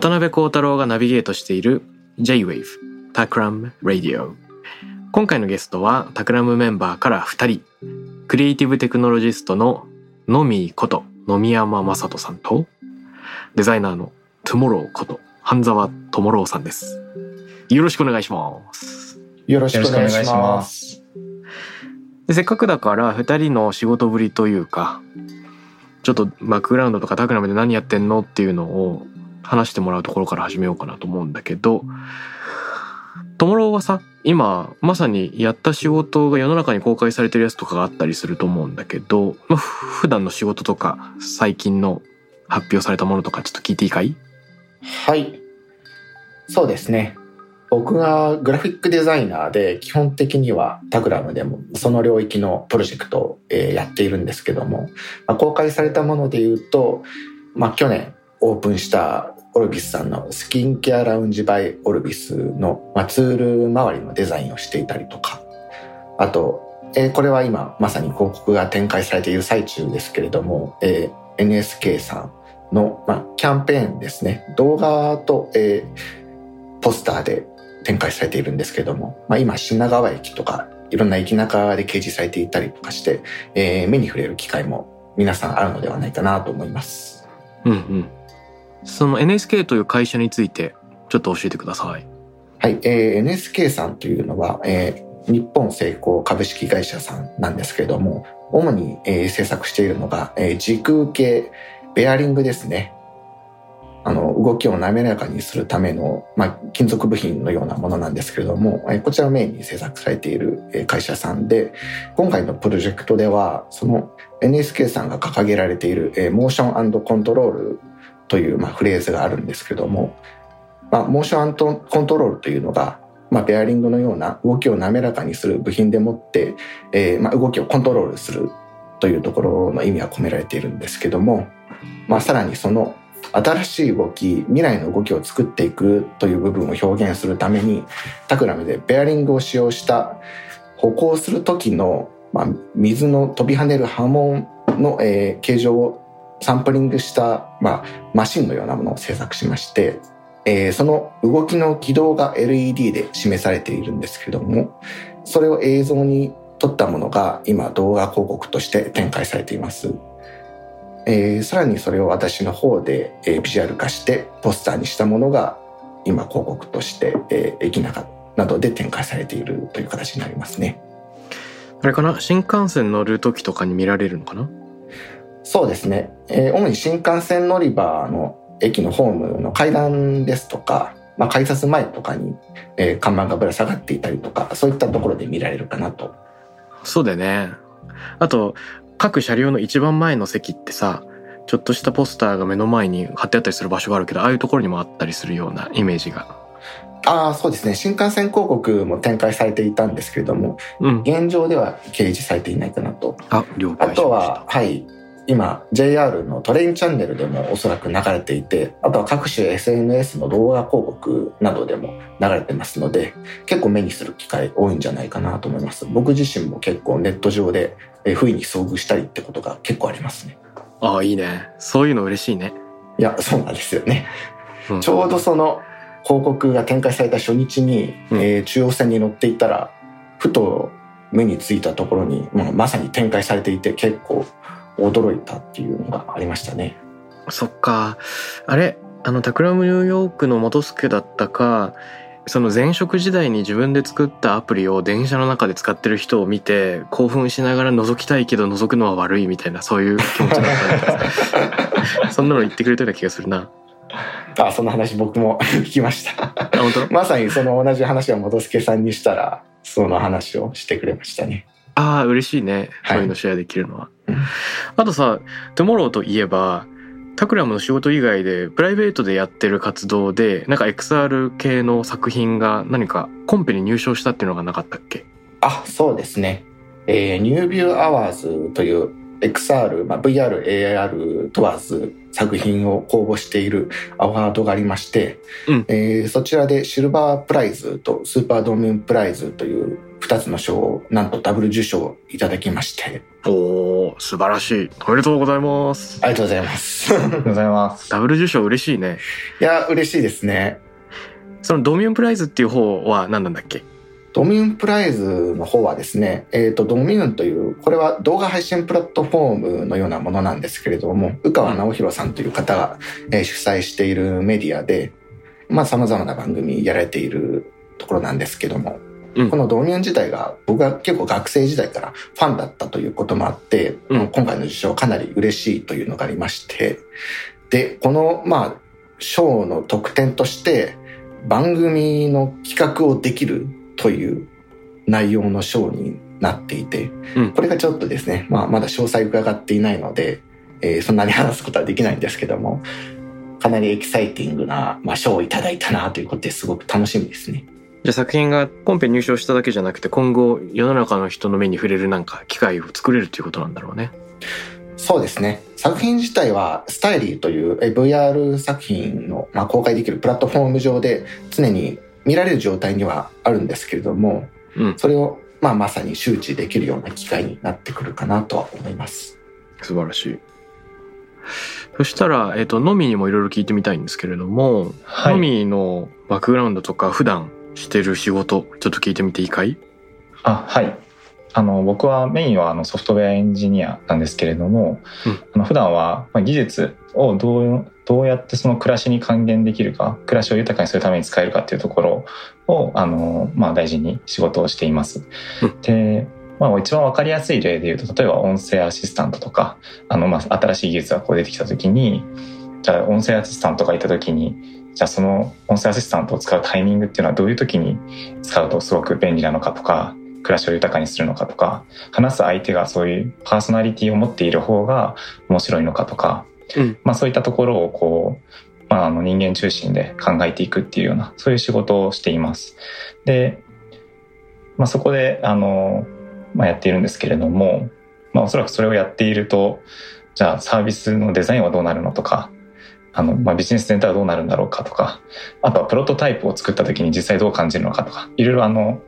渡辺幸太郎がナビゲートしている J-Wave タクラム Radio 今回のゲストはタクラムメンバーから2人。クリエイティブテクノロジストのノミーこと野見山雅人さんとデザイナーのトゥモローこと半沢智郎さんです。よろしくお願いします。よろしくお願いしま。ます。でせっかくだから2人の仕事ぶりというかちょっとバックグラウンドとかタクラムで何やってんのっていうのを話してもらうところから始めようかなと思うんだけどともろうはさ今まさにやった仕事が世の中に公開されてるやつとかがあったりすると思うんだけど、まあ、ふ普段の仕事とか最近の発表されたものとかちょっと聞いていいかい？はい。そうですね。僕がグラフィックデザイナーで基本的にはタグラムでもその領域のプロジェクトをえーやっているんですけども、まあ、公開されたもので言うと、まあ、去年オープンしたオルビスさんのスキンケアラウンジバイオルビスの、ツール周りのデザインをしていたりとか、あと、えーこれは今まさに広告が展開されている最中ですけれども、えー NSK さんの、まあ、キャンペーンですね。動画と、えーポスターで展開されているんですけれども、まあ、今品川駅とかいろんな駅中で掲示されていたりとかして、えー目に触れる機会も皆さんあるのではないかなと思います。うんうん。その NSK という会社についてちょっと教えてください。はい、えー NSK さんというのは、えー日本成功株式会社さんなんですけれども主に、えー制作しているのが、えー時空系ベアリングですね。あの動きを滑らかにするための、まあ、金属部品のようなものなんですけれども、えーこちらをメインに制作されているえー会社さんで今回のプロジェクトではその NSK さんが掲げられている、えーモーションコントロールという、まあ、フレーズがあるんですけども、まあ、モーションコントロールというのが、まあ、ベアリングのような動きを滑らかにする部品でもって、えーまあ、動きをコントロールするというところの意味は込められているんですけども、まあ、さらにその新しい動き未来の動きを作っていくという部分を表現するためにタクラムでベアリングを使用した歩行する時の、まあ、水の飛び跳ねる波紋の、えー形状をサンプリングした、まあ、マシンのようなものを制作しまして、えーその動きの軌道が LED で示されているんですけどもそれを映像に撮ったものが今動画広告として展開されています、えーさらにそれを私の方で、えービジュアル化してポスターにしたものが今広告として、えー駅中などで展開されているという形になりますね。あれかな？新幹線乗る時とかに見られるのかな？そうですね、えー主に新幹線乗り場の駅のホームの階段ですとか、まあ、改札前とかに、えー看板がぶら下がっていたりとかそういったところで見られるかなとそうだよね。あと、各車両の一番前の席ってさ、ちょっとしたポスターが目の前に貼ってあったりする場所があるけど、ああいうところにもあったりするようなイメージが。ああそうですね新幹線広告も展開されていたんですけれどもうん。現状では掲示されていないかなとあ、了あ解しまとは、はい、今 JR のトレインチャンネルでもおそらく流れていてあとは各種 SNS の動画広告などでも流れてますので結構目にする機会多いんじゃないかなと思います僕自身も結構ネット上でえー不意に遭遇したりってことが結構ありますね。ああ、いいね。そういうの嬉しいね。いやそうなんですよねうんちょうどその広告が展開された初日に、うんえー中央線に乗っていたらふと目についたところに、まあ、まさに展開されていて結構驚いたっていうのがありましたね。そっか。あれあの、タクラムニューヨークの元助だったか、その前職時代に自分で作ったアプリを電車の中で使ってる人を見て興奮しながら覗きたいけど覗くのは悪いみたいなそういう気持ちだったんです そんなの言ってくれたような気がするな。あその話僕も 聞きましたあ本当？まさにその同じ話を元助さんにしたらその話をしてくれましたねああ嬉しいねはいそういうのシェアできるのは。うん。あとさ「トゥモロー」といえばタクラムの仕事以外でプライベートでやってる活動でなんか XR 系の作品が何かコンペに入賞したっていうのがなかったっけ？あそうですね、えー、 NEWVIEW Awards という XR、まあ、VR、AR 問わず作品を公募しているアワードがありまして、うん。えーそちらで Silver Prize と SUPER DOMMUNE Prize という2つの賞をなんとダブル受賞いただきまして。おー素晴らしい。おめでとうございます。ありがとうございます。ありがとうございます。ダブル受賞嬉しいね。いや嬉しいですね。そのドミュンプライズっていう方は何なんだっけ？ドミューンプライズの方はですね、えっ、と、ドミューンという、これは動画配信プラットフォームのようなものなんですけれども、宇川直弘さんという方が、えー主催しているメディアで、まあ様々な番組やられているところなんですけども、うん。このドミューン自体が僕は結構学生時代からファンだったということもあって、うん。今回の受賞かなり嬉しいというのがありまして、で、この、まあ、賞の特典として、番組の企画をできるという内容の賞になっていて、うん。これがちょっとですね、まあ、まだ詳細伺っていないので、えーそんなに話すことはできないんですけども、かなりエキサイティングな、まあ、賞をいただいたなということですごく楽しみですね。じゃあ作品がコンペ入賞しただけじゃなくて今後世の中の人の目に触れるなんか機会を作れるっていうことなんだろうねそうですね。作品自体は、スタイリーというえ VR 作品の、まあ、公開できるプラットフォーム上で常に見られる状態にはあるんですけれども、うんそれを、まあ、まさに周知できるような機会になってくるかなとは思います。素晴らしいそしたら、えっとのみにもいろいろ聞いてみたいんですけれども、はい。のみのバックグラウンドとか普段してる仕事ちょっと聞いてみていいかい？あ、はい。あの、僕はメインはあのソフトウェアエンジニアなんですけれども、うんあの普段はまあ技術をどう、どうやってその暮らしに還元できるか、暮らしを豊かにするために使えるかっていうところを、あの、まあ大事に仕事をしています。うんで、まあ一番わかりやすい例で言うと、例えば音声アシスタントとか、あの、まあ新しい技術がこう出てきたときに、じゃあ音声アシスタントがいたときに、じゃあその音声アシスタントを使うタイミングっていうのはどういう時に使うとすごく便利なのかとか、暮らしを豊かにするのかとか、話す相手がそういうパーソナリティを持っている方が面白いのかとか、うんまあそういったところをこう、まああの人間中心で考えていくっていうような、そういう仕事をしています。で、まあそこで、あの、まあやっているんですけれども、まあおそらくそれをやっていると、じゃあサービスのデザインはどうなるのとか、あの、まあ、ビジネス全体はどうなるんだろうかとか、あとはプロトタイプを作った時に実際どう感じるのかとか、いろいろあの、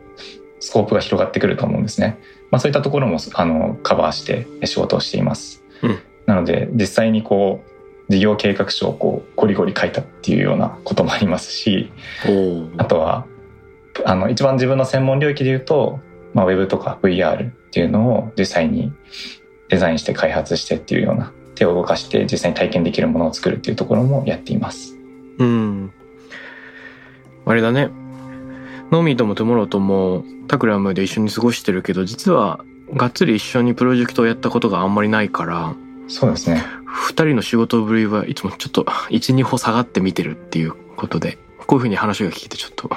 スコープが広がってくると思うんですね。まあそういったところも、あの、カバーして仕事をしています。うんなので、実際にこう、事業計画書をこう、ゴリゴリ書いたっていうようなこともありますし、おあとは、あの、一番自分の専門領域で言うと、まあ、Web とか VR っていうのを実際にデザインして開発してっていうような、手を動かして実際に体験できるものを作るっていうところもやっています。うん。あれだね。ノーミーともトゥモローともタクラムで一緒に過ごしてるけど実はがっつり一緒にプロジェクトをやったことがあんまりないからそうですね。二人の仕事ぶりはいつもちょっと 12歩下がって見てるっていうことでこういうふうに話が聞いてちょっと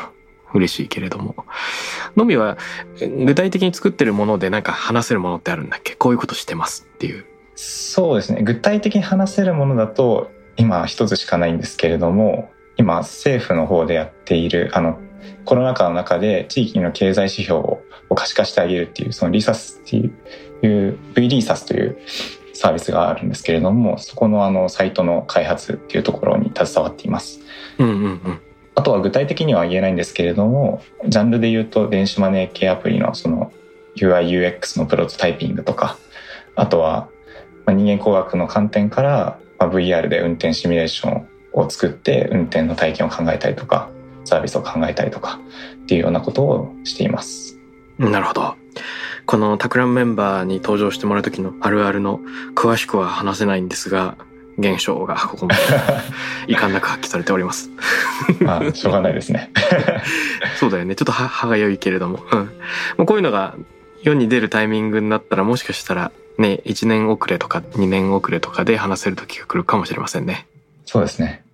嬉しいけれども。ノーミーは具体的に作ってるものでなんか話せるものってあるんだっけ？こういうことしてますっていうそうですね。具体的に話せるものだと、今一つしかないんですけれども、今政府の方でやっている、あの、コロナ禍の中で地域の経済指標を可視化してあげるっていう、そのリサスっていう、V リーサスというサービスがあるんですけれども、そこのあの、サイトの開発っていうところに携わっています。うんうんうんあとは具体的には言えないんですけれども、ジャンルで言うと電子マネー系アプリのその UI、UX のプロトタイピングとか、あとはまあ人間工学の観点からまあ VR で運転シミュレーションを作って運転の体験を考えたりとか、サービスを考えたりとかっていうようなことをしています。なるほど。このタクラムメンバーに登場してもらう時のあるあるの詳しくは話せないんですが、現象がここまで 遺憾なく発揮されております。まあ、しょうがないですね。そうだよね。ちょっと歯歯が良いけれども。うん。もうこういうのが世に出るタイミングになったらもしかしたらね、1年遅れとか2年遅れとかで話せる時が来るかもしれませんね。そうですね。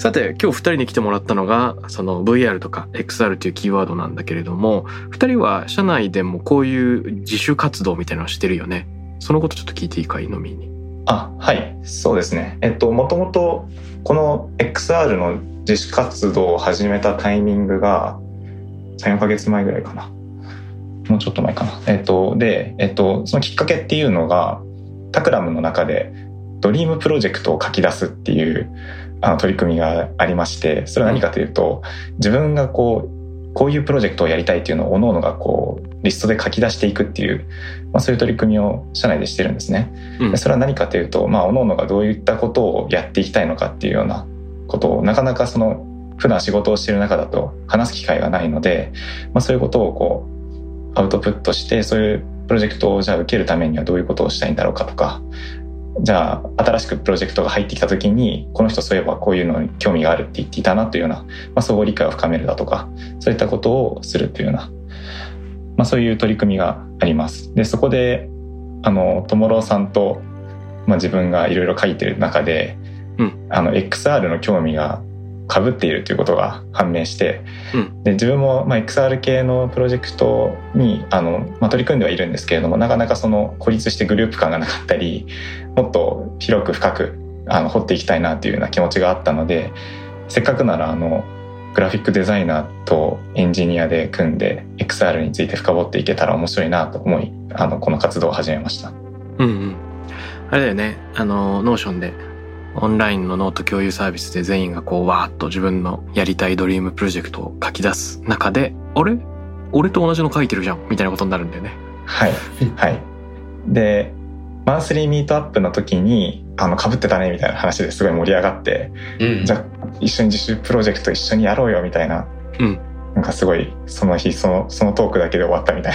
さて、今日2人に来てもらったのが、その VR とか XR というキーワードなんだけれども、2人は社内でもこういう自主活動みたいなのをしてるよね。そのことちょっと聞いていいかい、のみに。あ、はい。そうですね。えっと、もともと、この XR の自主活動を始めたタイミングが、3、4ヶ月前ぐらいかな。もうちょっと前かな。えっと、で、えっと、そのきっかけっていうのが、タクラムの中で、ドリームプロジェクトを書き出すっていうあの取り組みがありまして、それは何かというと、自分がこう、こういうプロジェクトをやりたいっていうのを各々がこう、リストで書き出していくっていう、まあそういう取り組みを社内でしてるんですね。うんでそれは何かというと、まあ、各々がどういったことをやっていきたいのかっていうようなことを、なかなかその、普段仕事をしている中だと話す機会がないので、まあ、そういうことをこう、アウトプットして、そういうプロジェクトをじゃあ受けるためにはどういうことをしたいんだろうかとか、じゃあ、新しくプロジェクトが入ってきた時に、この人そういえばこういうのに興味があるって言っていたなというような、まあ、相互理解を深めるだとか、そういったことをするというような、まあ、そういう取り組みがあります。で、そこで、あの、ともろうさんと、まあ、自分がいろいろ書いてる中で、うんあの、XR の興味が被っているということが判明して、うんで自分も、まあ、XR 系のプロジェクトにあの、まあ、取り組んではいるんですけれどもなかなかその孤立してグループ感がなかったりもっと広く深くあの掘っていきたいなというような気持ちがあったのでせっかくならあのグラフィックデザイナーとエンジニアで組んで XR について深掘っていけたら面白いなと思いあのこの活動を始めました。うんうん。あれだよね。あの、ノーションで、オンラインのノート共有サービスで全員がこう、わーっと自分のやりたい dream project を書き出す中で、あれ？俺と同じの書いてるじゃんみたいなことになるんだよね。はい。はい。で、 monthly meetup の時に、あの、被ってたねみたいな話ですごい盛り上がって、うんじゃあ一緒に自主プロジェクト一緒にやろうよみたいな、うんなんかすごい、その日、その、そのトークだけで終わったみたい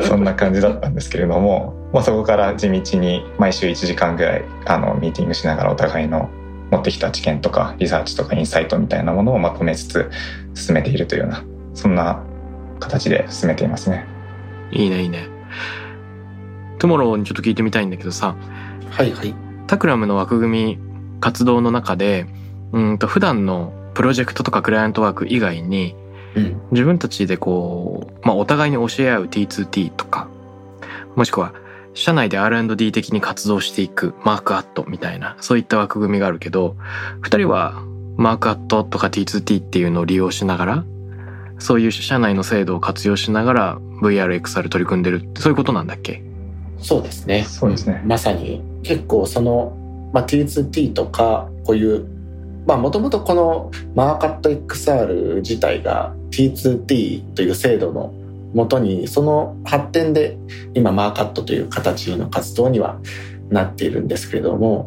な、そんな感じだったんですけれども、まあそこから地道に毎週1時間ぐらい、あの、ミーティングしながらお互いの持ってきた知見とか、リサーチとかインサイトみたいなものをまとめつつ進めているというような、そんな形で進めていますね。いいね、いいね。トゥモローにちょっと聞いてみたいんだけどさ、はいはい。タクラムの枠組み活動の中で、うんと普段のプロジェクトとかクライアントワーク以外に、うん。自分たちでこう、まあ、お互いに教え合う T2T とか、もしくは、社内で R&D 的に活動していくマークアットみたいな、そういった枠組みがあるけど、二人はマークアットとか T2T っていうのを利用しながら、そういう社内の制度を活用しながら VR、XR 取り組んでるってそういうことなんだっけ？そうですね。そうですね。まさに。結構その、まあ、T2T とかこういうまあもともとこのマーカット XR 自体が T2T という制度のもとにその発展で今マーカットという形の活動にはなっているんですけれども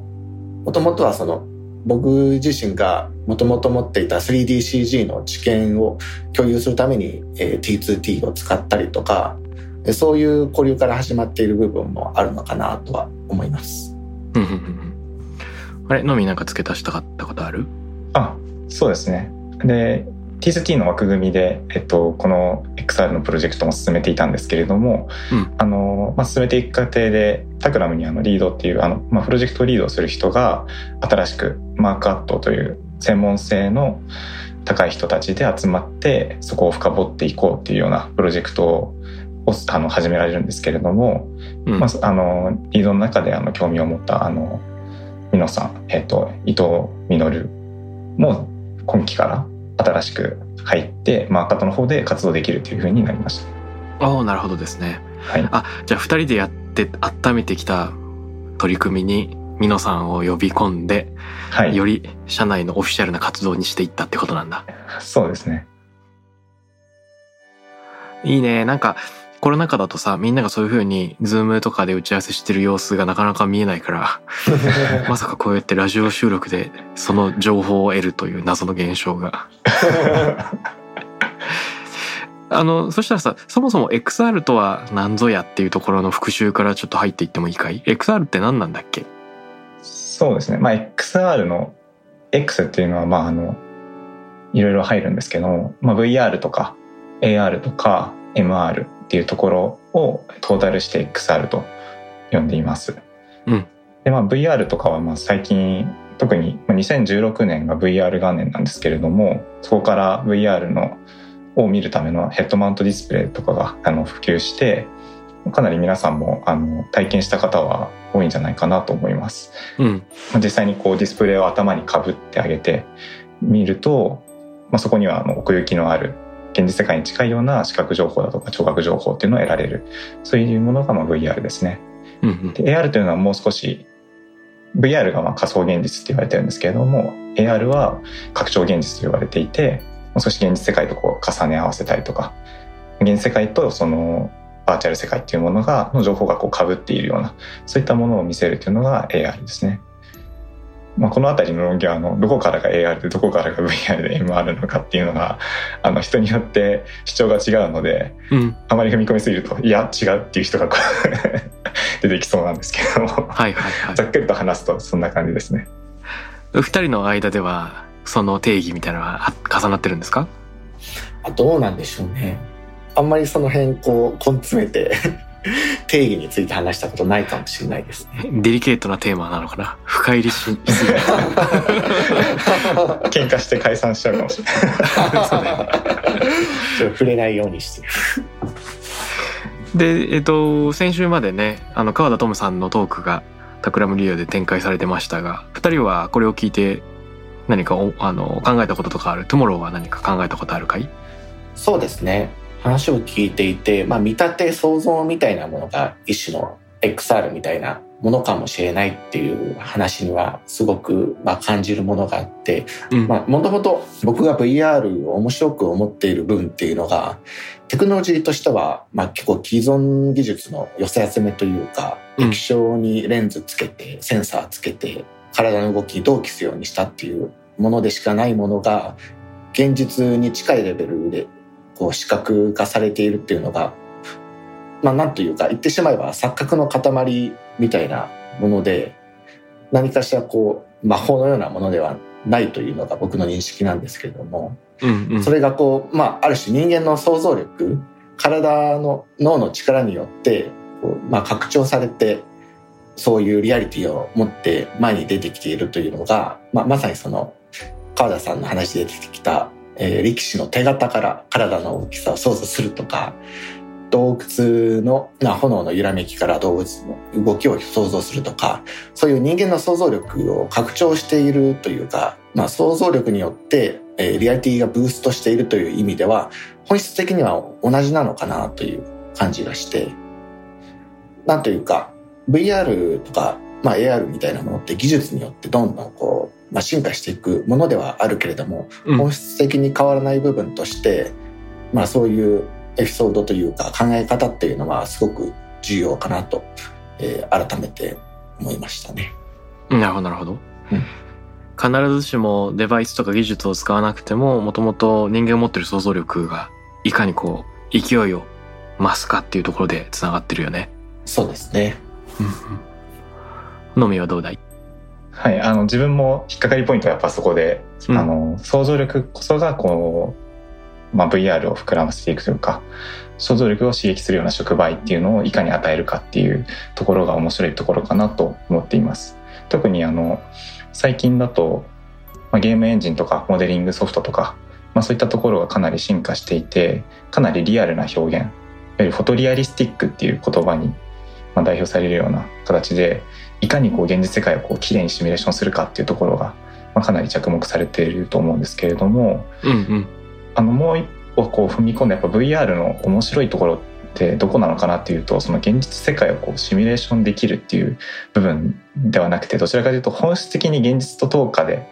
もともとはその僕自身がもともと持っていた 3DCG の知見を共有するために、えー T2T を使ったりとかでそういう交流から始まっている部分もあるのかなとは思います。あれのみなんか付け足したかったことある？あ、そうですね。で、T2T の枠組みで、えっと、この XR のプロジェクトも進めていたんですけれども、うん。あの、まあ、進めていく過程で、タクラムにあのリードっていう、あの、まあ、プロジェクトをリードする人が、新しくマークアットという専門性の高い人たちで集まって、そこを深掘っていこうっていうようなプロジェクトをあの始められるんですけれども、うん。まあ、あのリードの中であの興味を持ったあのミノさん、えっと、伊藤実も今期から新しく入ってマーカットの方で活動できるというふうになりましああ、なるほどですね。た。はい、あ、じゃあ二人でやって温めてきた取り組みに、ミノさんを呼び込んで、はい、より社内のオフィシャルな活動にしていったってことなんだ。そうですね。いいね。なんか、コロナ禍だとさ、みんながそういう風に、ズームとかで打ち合わせしてる様子がなかなか見えないから、まさかこうやってラジオ収録でその情報を得るという謎の現象が。あのそしたらさそもそも XR とは何ぞやっていうところの復習からちょっと入っていってもいいかい？XR って何なんだっけ？そうですね。まあ XR の X っていうのはまああのいろいろ入るんですけど、まあ、VR とか AR とか MR っていうところをトータルして XR と呼んでいます。うんでまあ VR とかはまあ最近特にまあ2016年が VR 元年なんですけれどもそこから VR のを見るためのヘッドマウントディスプレイとかがあの普及してかなり皆さんもあの体験した方は多いんじゃないかなと思います。うんまあ実際にこうディスプレイを頭にかぶってあげて見ると、まあ、そこにはあの奥行きのある現実世界に近いような視覚情報だとか聴覚情報っていうのを得られるそういうものがまあ VR ですね。うんうんで AR というのはもう少し VR がまあ仮想現実って言われてるんですけれども AR は拡張現実と言われていてもう少し現実世界とこう重ね合わせたりとか現実世界とそのバーチャル世界っていうものがの情報がこう被っているようなそういったものを見せるというのが AR ですね。まあ、この辺りの論議はあのどこからが AR でどこからが VR で MR なのかっていうのがあの人によって主張が違うのでうんあまり踏み込みすぎるといや違うっていう人がこう 出てきそうなんですけどもはいはいはいざっくりと話すとそんな感じですね。二人の間ではその定義みたいなのはあ重なってるんですか？あどうなんでしょうね。あんまりその辺こう根詰めて定義について話したことないかもしれないですね。デリケートなテーマなのかな？深入りしすぎ 喧嘩して解散しちゃうかもしれない。そうだよねちょっと触れないようにしてる。でえっ、と先週までねあの川田トムさんのトークがタクラムリオで展開されてましたが二人はこれを聞いて何かおあの考えたこととかある？トゥモローは何か考えたことあるかい？そうですね。話を聞いていて、まあ見立て想像みたいなものが一種の XR みたいなものかもしれないっていう話にはすごくまあ感じるものがあって、うん。まあもともと僕が VR を面白く思っている分っていうのが、テクノロジーとしてはまあ結構既存技術の寄せ集めというか、うん。液晶にレンズつけて、センサーつけて、体の動き同期するようにしたっていうものでしかないものが、現実に近いレベルでこう視覚化されているっていうのが、まあなんというか言ってしまえば錯覚の塊みたいなもので、何かしらこう魔法のようなものではないというのが僕の認識なんですけれども、うんうん。それがこう、まあある種人間の想像力、体の脳の力によって、こうまあ拡張されて、そういうリアリティを持って前に出てきているというのが、まあまさにその川田さんの話で出てきた、えー力士の手形から体の大きさを想像するとか、洞窟の、まあ、炎の揺らめきから動物の動きを想像するとか、そういう人間の想像力を拡張しているというか、まあ、想像力によって、えーリアリティがブーストしているという意味では、本質的には同じなのかなという感じがして、なんというか、VR とか、まあ、AR みたいなものって技術によってどんどんこう、まあ、進化していくものではあるけれども、うん本質的に変わらない部分として、まあそういうエピソードというか考え方っていうのはすごく重要かなと、えー改めて思いましたね。なるほどなるほど、うん必ずしもデバイスとか技術を使わなくてももともと人間が持ってる想像力がいかにこう勢いを増すかっていうところでつながってるよね。そうですね。のみはどうだい？はい、あの自分も引っかかりポイントはやっぱそこで、うんあの想像力こそがこう、まあ、VR を膨らませていくというか想像力を刺激するような触媒っていうのをいかに与えるかっていうところが面白いところかなと思っています。特にあの最近だと、まあ、ゲームエンジンとかモデリングソフトとか、まあ、そういったところがかなり進化していてかなりリアルな表現いわゆるフォトリアリスティックっていう言葉にまあ代表されるような形でいかにこう現実世界をこう綺麗にシミュレーションするかっていうところが、まあ、かなり着目されていると思うんですけれどもうんうん。あのもう一歩こう踏み込んでやっぱ VR の面白いところってどこなのかなっていうとその現実世界をこうシミュレーションできるっていう部分ではなくてどちらかというと本質的に現実と等価で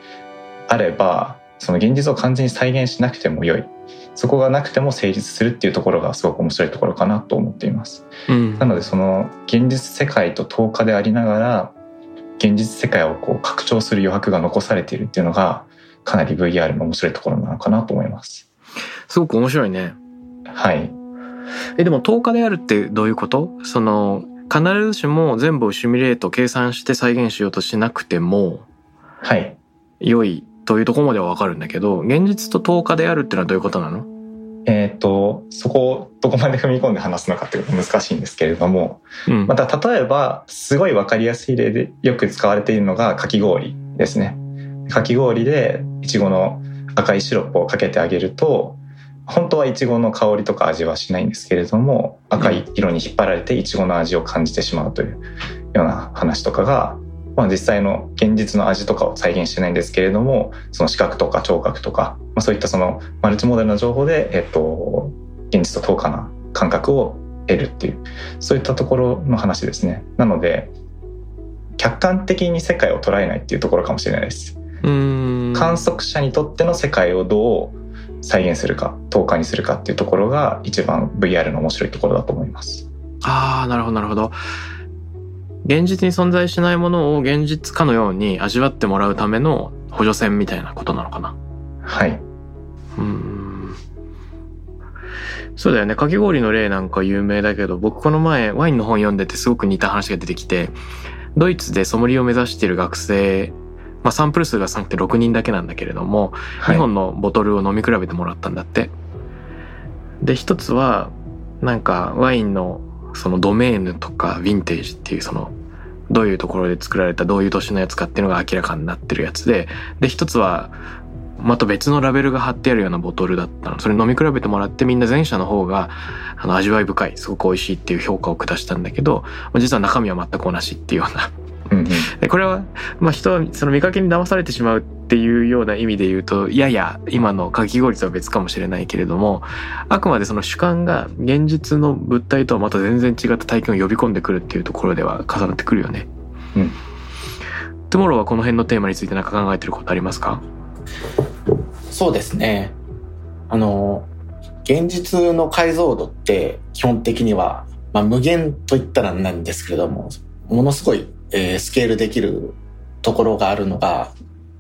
あればその現実を完全に再現しなくても良いそこがなくても成立するっていうところがすごく面白いところかなと思っています。うんなのでその現実世界と等価でありながら現実世界をこう拡張する余白が残されているっていうのがかなり VR の面白いところなのかなと思います。すごく面白いね。はい。えでも10日であるってどういうこと？その必ずしも全部をシミュレート計算して再現しようとしなくてもはい。良いというところまではわかるんだけど現実と10日であるってのはどういうことなの？えっ、と、そこをどこまで踏み込んで話すのかっていうのが難しいんですけれども、うんまた例えば、すごいわかりやすい例でよく使われているのがかき氷ですね。かき氷でいちごの赤いシロップをかけてあげると、本当はいちごの香りとか味はしないんですけれども、赤い色に引っ張られていちごの味を感じてしまうというような話とかが、まあ、実際の現実の味とかを再現してないんですけれども、その視覚とか聴覚とか、まあ、そういったそのマルチモデルの情報で、えっと、現実と等価な感覚を得るっていう、そういったところの話ですね。なので、客観的に世界を捉えないっていうところかもしれないです。うーん観測者にとっての世界をどう再現するか、等価にするかっていうところが一番 VR の面白いところだと思います。ああなるほどなるほど現実に存在しないものを現実かのように味わってもらうための補助線みたいなことなのかなはい。うーんそうだよねかき氷の例なんか有名だけど僕この前ワインの本読んでてすごく似た話が出てきてドイツでソムリエを目指している学生まあサンプル数が少なくて6人だけなんだけれどもはい2本のボトルを飲み比べてもらったんだって。で一つはなんかワインのそのドメーヌとかヴィンテージっていうそのどういうところで作られたどういう年のやつかっていうのが明らかになってるやつでで一つはまた別のラベルが貼ってあるようなボトルだったの。それ飲み比べてもらってみんな前者の方があの味わい深いすごく美味しいっていう評価を下したんだけど実は中身は全く同じっていうようなうんうんでこれは、まあ、人はその見かけに騙されてしまうっていうような意味で言うとやや今のかき氷とは別かもしれないけれどもあくまでその主観が現実の物体とはまた全然違った体験を呼び込んでくるっていうところでは重なってくるよね。うんトゥモローはこの辺のテーマについて何か考えてることありますか？そうですね。あの、現実の解像度って基本的には、まあ、無限と言ったらなんですけれども、ものすごい、えースケールできるところがあるのが、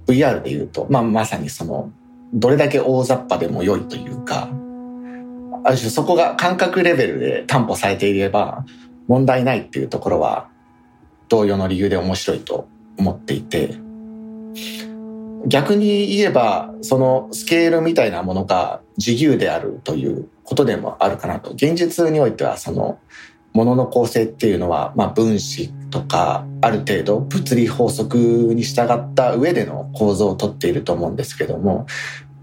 VR で言うと、まあ、まさにその、どれだけ大雑把でも良いというか、ある種そこが感覚レベルで担保されていれば問題ないっていうところは同様の理由で面白いと思っていて、逆に言えば、そのスケールみたいなものが自由であるということでもあるかなと。現実においては、その、ものの構成っていうのは、まあ分子とか、ある程度物理法則に従った上での構造をとっていると思うんですけども、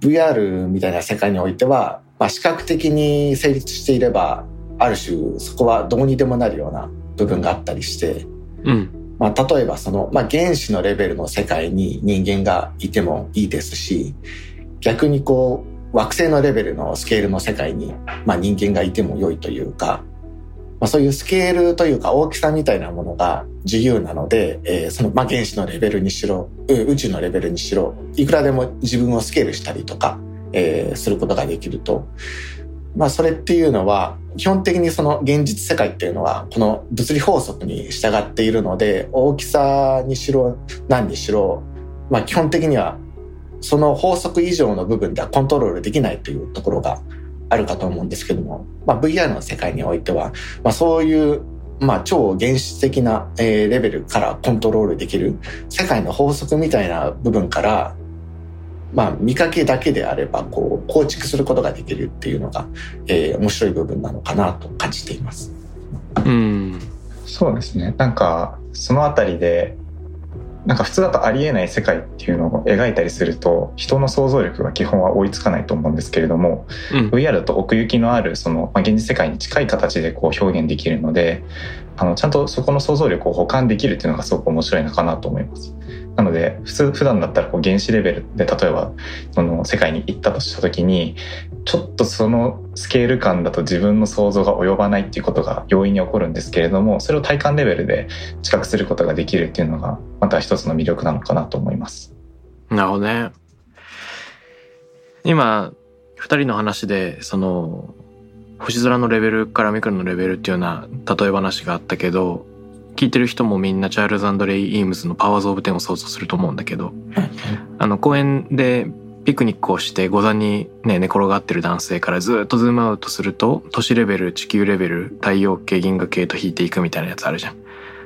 VR みたいな世界においては、まあ視覚的に成立していれば、ある種そこはどうにでもなるような部分があったりして、うん。まあ、例えばその、まあ、原子のレベルの世界に人間がいてもいいですし、逆にこう、惑星のレベルのスケールの世界に、まあ、人間がいても良いというか、まあ、そういうスケールというか大きさみたいなものが自由なので、えーその、まあ、原子のレベルにしろ、宇宙のレベルにしろ、いくらでも自分をスケールしたりとか、えーすることができると。まあ、それっていうのは、基本的にその現実世界っていうのは、この物理法則に従っているので、大きさにしろ、何にしろ、まあ、基本的には、その法則以上の部分ではコントロールできないというところがあるかと思うんですけども、まあ、VR の世界においては、まあ、そういう、まあ、超原始的な、えーレベルからコントロールできる世界の法則みたいな部分から、まあ、見かけだけであれば、こう、構築することができるっていうのが、えー面白い部分なのかなと感じています。うんそうですね。なんか、そのあたりで、なんか普通だとありえない世界っていうのを描いたりすると、人の想像力が基本は追いつかないと思うんですけれども、うん VR だと奥行きのある、その、まあ、現実世界に近い形でこう表現できるので、あの、ちゃんとそこの想像力を補完できるっていうのがすごく面白いのかなと思います。なので、普通、普段だったらこう原子レベルで、例えば、その世界に行ったとしたときに、ちょっとそのスケール感だと自分の想像が及ばないっていうことが容易に起こるんですけれども、それを体感レベルで知覚することができるっていうのが、また一つの魅力なのかなと思います。なるほどね。今、二人の話で、その、星空のレベルからミクロのレベルっていうような例え話があったけど、聞いてる人もみんなチャールズ・レイ・イームズのパワーズ・オブ・テンを想像すると思うんだけど、あの公園でピクニックをして五座にね寝転がってる男性からずっとズームアウトすると都市レベル地球レベル太陽系銀河系と引いていくみたいなやつあるじゃん。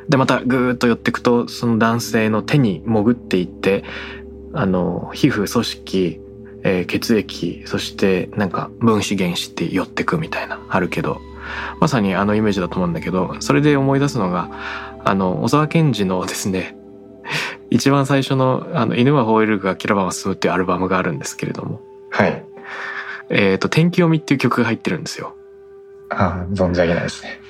でまたぐーっと寄ってくとその男性の手に潜っていってあの皮膚組織、えー血液そしてなんか分子原子って寄ってくみたいなあるけどまさにあのイメージだと思うんだけどそれで思い出すのがあの小沢健二のですね 一番最初の「あの犬は吠えるがキラバンは進む」っていうアルバムがあるんですけれどもはい。「えー、と天気読み」っていう曲が入ってるんですよ。ああ、存じ上げないですね。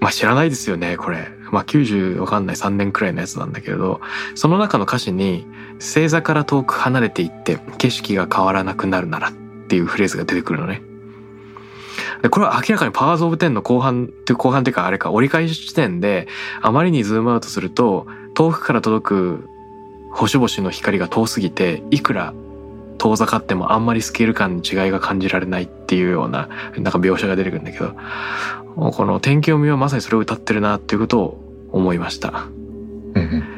まあ知らないですよねこれ。まあ90わかんない3年くらいのやつなんだけれどその中の歌詞に「星座から遠く離れていって景色が変わらなくなるなら」っていうフレーズが出てくるのね。でこれは明らかにパワーズ・オブ・テンの後半って後半っていうかあれか折り返し地点であまりにズームアウトすると遠くから届く星々の光が遠すぎていくら遠ざかってもあんまりスケール感に違いが感じられないっていうようななんか描写が出てくるんだけどこの天気読みはまさにそれを歌ってるなっていうことを思いました。うん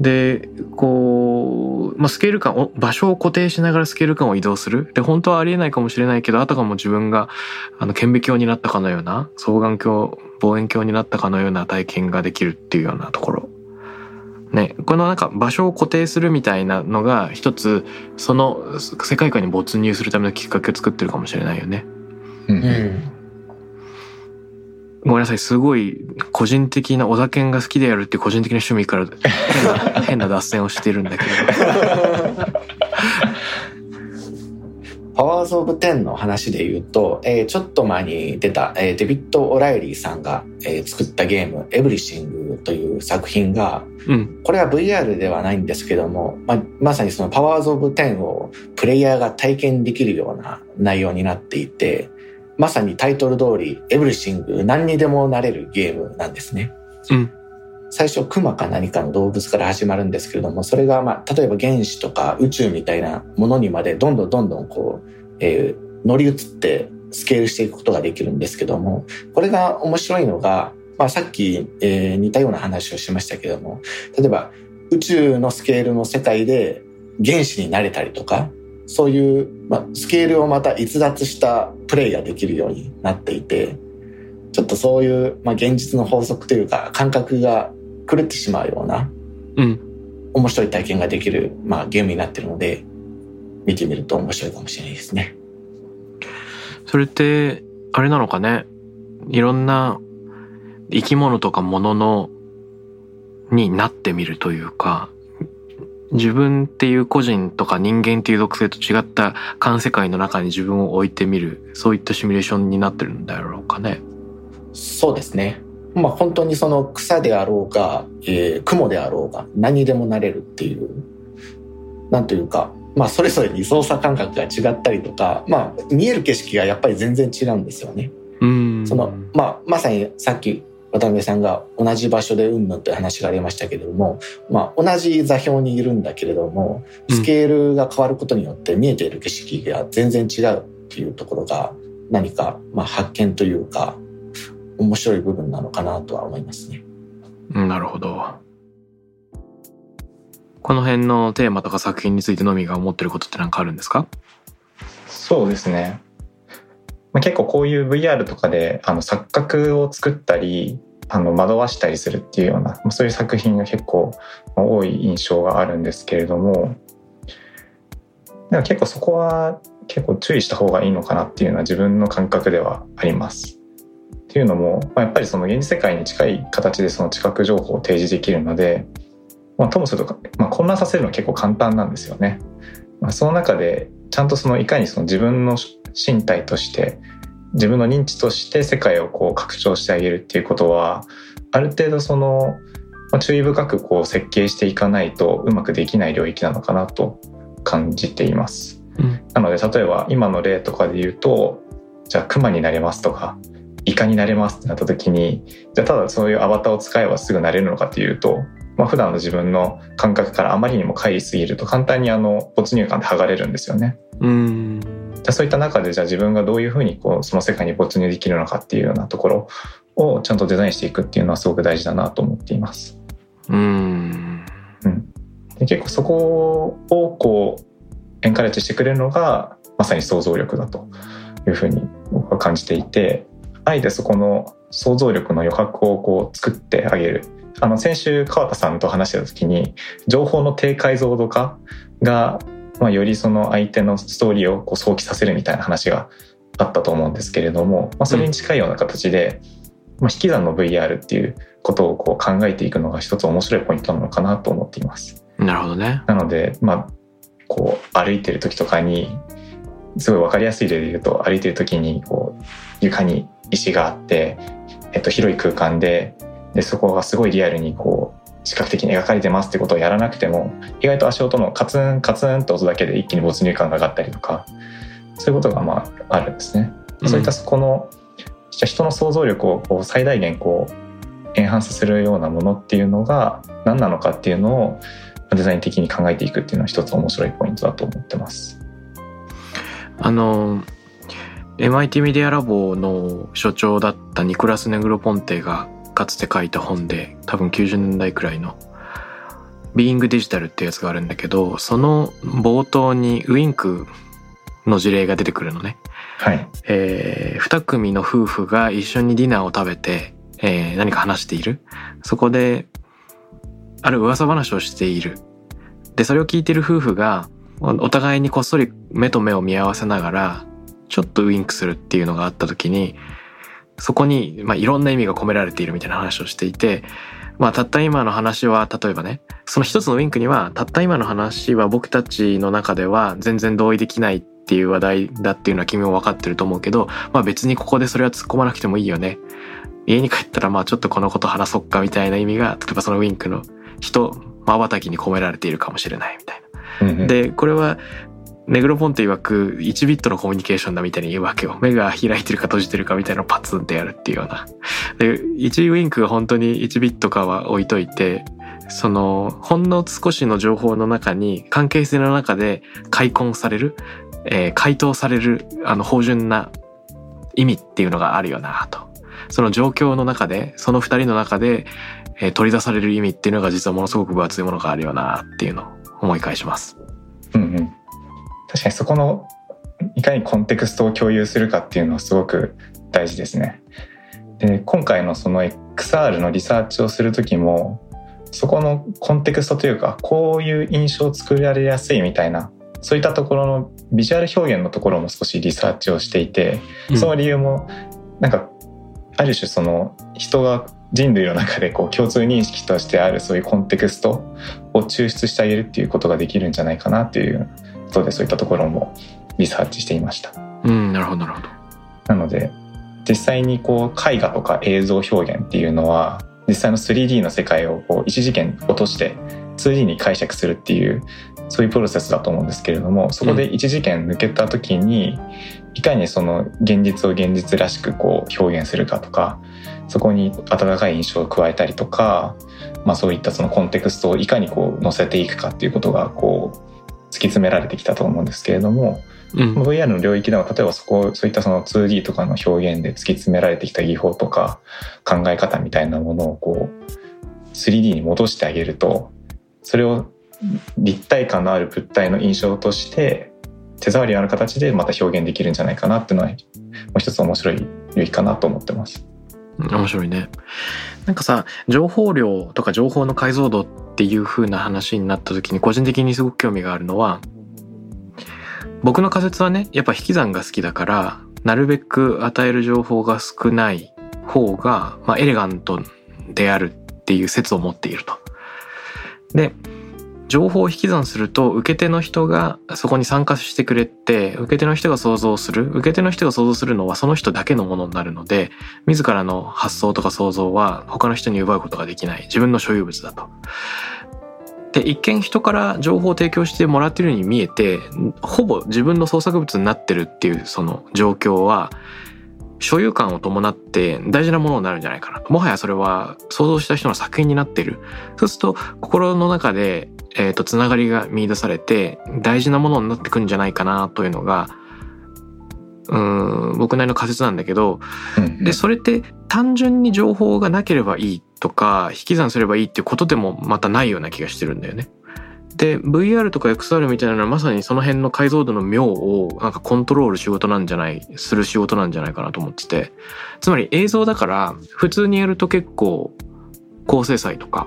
でこう、まあ、スケール感を場所を固定しながらスケール感を移動するで本当はありえないかもしれないけどあたかも自分があの顕微鏡になったかのような双眼鏡望遠鏡になったかのような体験ができるっていうようなところ。ね、このなんか場所を固定するみたいなのが一つその世界観に没入するためのきっかけを作ってるかもしれないよね。うんうんうん。ごめんなさいすごい個人的な小田健が好きでやるっていう個人的な趣味から変な 変な脱線をしてるんだけど。パワーズ・オブ・テンの話で言うと、えーちょっと前に出た、えーデビッド・オライリーさんが、えー作ったゲーム、エブリシングという作品が、うんこれは VR ではないんですけども、ままさにそのパワーズ・オブ・テンをプレイヤーが体験できるような内容になっていて、まさにタイトル通り、エブリシング、何にでもなれるゲームなんですね。うん最初、クマか何かの動物から始まるんですけれども、それが、まあ、例えば原子とか宇宙みたいなものにまでどんどんどんどんこう、えー乗り移ってスケールしていくことができるんですけども、これが面白いのが、まあ、さっき、えー似たような話をしましたけども、例えば宇宙のスケールの世界で原子になれたりとか、そういう、まあ、スケールをまた逸脱したプレイができるようになっていて、ちょっとそういう、まあ、現実の法則というか感覚が狂ってしまうようなうん面白い体験ができる、まあ、ゲームになってるので、見てみると面白いかもしれないですね。それってあれなのかね？いろんな生き物とかもののになってみるというか自分っていう個人とか人間っていう属性と違った環世界の中に自分を置いてみるそういったシミュレーションになってるんだろうかね。そうですね。まあ本当にその草であろうが、えー雲であろうが何にでもなれるっていう、なんというか、まあそれぞれに操作感覚が違ったりとか、まあ見える景色がやっぱり全然違うんですよね。うんその、まあまさにさっき渡辺さんが同じ場所でうんぬんという話がありましたけれども、まあ同じ座標にいるんだけれども、スケールが変わることによって見えている景色が全然違うっていうところが何かまあ発見というか面白い部分なのかなとは思いますね。うんなるほど。この辺のテーマとか作品についてのみが思ってることって何かあるんですか？そうですね。まあ、結構こういう VR とかであの錯覚を作ったりあの惑わしたりするっていうようなそういう作品が結構多い印象があるんですけれどもでも結構そこは結構注意した方がいいのかなっていうのは自分の感覚ではあります。っていうのも、まあ、やっぱりその現実世界に近い形でその知覚情報を提示できるので、まあ、ともすると、まあ、混乱させるのは結構簡単なんですよね。まあ、その中でちゃんとそのいかにその自分の身体として自分の認知として世界をこう拡張してあげるっていうことはある程度その、まあ、注意深くこう設計していかないとうまくできない領域なのかなと感じています。うんなので例えば今の例とかで言うとじゃあクマになれますとかイカになれますってなった時にじゃあただそういうアバターを使えばすぐなれるのかっていうと、まあ、普段の自分の感覚からあまりにも乖離すぎると簡単にあの没入感で剥がれるんですよね。うんじゃあそういった中でじゃあ自分がどういうふうにこうその世界に没入できるのかっていうようなところをちゃんとデザインしていくっていうのはすごく大事だなと思っています。うん。で結構そこをこうエンカレッジしてくれるのがまさに想像力だというふうに僕は感じていてあえてそこの想像力の余白をこう作ってあげる。あの先週川田さんと話してた時に情報の低解像度化が、まあ、よりその相手のストーリーをこう想起させるみたいな話があったと思うんですけれども、まあ、それに近いような形で、まあ、引き算の VR っていうことをこう考えていくのが一つ面白いポイントなのかなと思っています。なるほどね。なので、まあ、こう歩いてる時とかにすごい分かりやすい例で言うと歩いてる時にこう床に石があって、えっと、広い空間ででそこがすごいリアルにこう視覚的に描かれてますってことをやらなくても意外と足音のカツンカツンって音だけで一気に没入感が上がったりとかそういうことがまああるんですね。そういったそこの人の想像力をこう最大限こうエンハンスするようなものっていうのが何なのかっていうのをデザイン的に考えていくっていうのは一つ面白いポイントだと思ってます。あの MIT メディアラボの所長だったニクラス・ネグロポンテがかつて書いた本で多分90年代くらいの「ビーイングデジタル」ってやつがあるんだけどその冒頭にウインクの事例が出てくるのね。はい。えー、2組の夫婦が一緒にディナーを食べて、えー、何か話している。そこで、ある噂話をしている。で、それを聞いている夫婦が、お互いにこっそり目と目を見合わせながら、ちょっとウインクするっていうのがあった時に、そこに、まあ、いろんな意味が込められているみたいな話をしていて、まあ、たった今の話は、例えばね、その一つのウインクには、たった今の話は僕たちの中では全然同意できないっていう話題だっていうのは君も分かってると思うけど、まあ別にここでそれは突っ込まなくてもいいよね。家に帰ったらまあちょっとこのこと話そっかみたいな意味が、例えばそのウインクの人、瞬きに込められているかもしれないみたいな。で、これはネグロポンテ曰く1ビットのコミュニケーションだみたいに言うわけよ。目が開いてるか閉じてるかみたいなのをパツンってやるっていうような。で、1ウインクが本当に1ビットかは置いといて、その、ほんの少しの情報の中に、関係性の中で開墾される、えー、回答される、あの、芳醇な意味っていうのがあるよなと。その状況の中で、その二人の中で、えー、取り出される意味っていうのが実はものすごく分厚いものがあるよなっていうのを思い返します。うんうん。確かにそこのいかにコンテクストを共有するかっていうのはすごく大事ですね。で今回のその XR のリサーチをする時もそこのコンテクストというかこういう印象を作られやすいみたいなそういったところのビジュアル表現のところも少しリサーチをしていて、その理由もなんかある種その人が人類の中でこう共通認識としてあるそういうコンテクストを抽出してあげるっていうことができるんじゃないかなっていうことでそういったところもリサーチしていました。うん、なるほどなるほど。なので実際にこう絵画とか映像表現っていうのは実際の 3D の世界をこう一次元落として 2D に解釈するっていうそういうプロセスだと思うんですけれどもそこで一次元抜けた時に、いかにその現実を現実らしくこう表現するかとかそこに温かい印象を加えたりとか、まあ、そういったそのコンテクストをいかにこう載せていくかっていうことがこう突き詰められてきたと思うんですけれども、うん、VR の領域でも例えばそこそういったその 2D とかの表現で突き詰められてきた技法とか考え方みたいなものをこう 3D に戻してあげるとそれを立体感のある物体の印象として手触りのある形でまた表現できるんじゃないかなっていうのはもう一つ面白い領域かなと思ってます。面白いね。なんかさ情報量とか情報の解像度っていう風な話になった時に個人的にすごく興味があるのは僕の仮説はねやっぱ引き算が好きだからなるべく与える情報が少ない方が、まあ、エレガントであるっていう説を持っていると。で情報を引き算すると受け手の人がそこに参加してくれて受け手の人が想像する受け手の人が想像するのはその人だけのものになるので自らの発想とか想像は他の人に奪うことができない自分の所有物だと。で一見人から情報を提供してもらってるように見えてほぼ自分の創作物になってるっていうその状況は所有感を伴って大事なものになるんじゃないかなと。もはやそれは想像した人の作品になっている。そうすると心の中で、えっ、ー、と、つながりが見出されて大事なものになってくるんじゃないかなというのが、うん僕なりの仮説なんだけど、でそれって単純に情報がなければいいとか引き算すればいいっていうことでもまたないような気がしてるんだよね。で VR とか XR みたいなのはまさにその辺の解像度の妙をなんかコントロール仕事なんじゃないする仕事なんじゃないかなと思っててつまり映像だから普通にやると結構高精細とか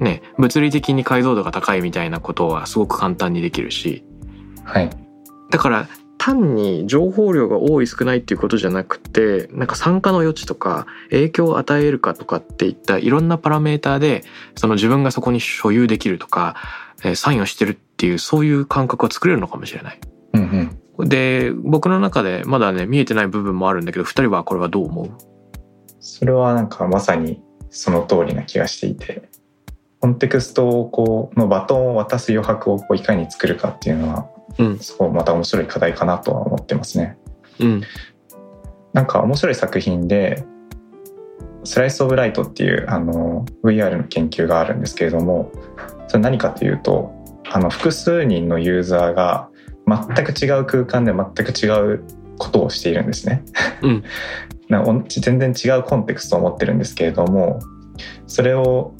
ね物理的に解像度が高いみたいなことはすごく簡単にできるし。はい。だから単に情報量が多い少ないっていうことじゃなくてなんか参加の余地とか影響を与えるかとかっていったいろんなパラメーターでその自分がそこに所有できるとか、えー、サインをしてるっていうそういう感覚は作れるのかもしれない。うんうん。で僕の中でまだね見えてない部分もあるんだけど2人はこれはどう思う？それはなんかまさにその通りな気がしていてコンテクストをこうのバトンを渡す余白をこういかに作るかっていうのはうんそこまた面白い課題かなとは思ってますね。うんなんか面白い作品でスライス・オブ・ライトっていうあの VR の研究があるんですけれどもそれ何かというとあの複数人のユーザーが全く違う空間で全く違うことをしているんですね。うん 全然違うコンテクストを持ってるんですけれどもそれを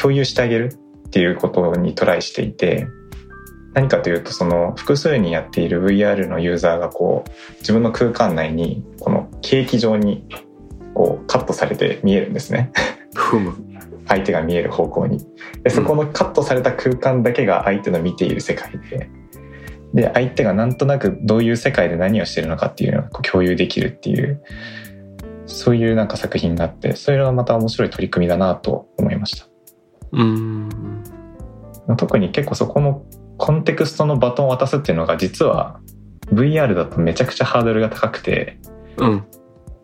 共有してあげるっていうことにトライしていて何かというとその複数人やっている VR のユーザーがこう自分の空間内にこのケーキ状にこうカットされて見えるんですね。相手が見える方向に。でそこのカットされた空間だけが相手の見ている世界でで相手がなんとなくどういう世界で何をしてるのかっていうのをこう共有できるっていうそういうなんか作品があってそれはまた面白い取り組みだなと思いましたうん。特に結構そこのコンテクストのバトンを渡すっていうのが実は VR だとめちゃくちゃハードルが高くてうん。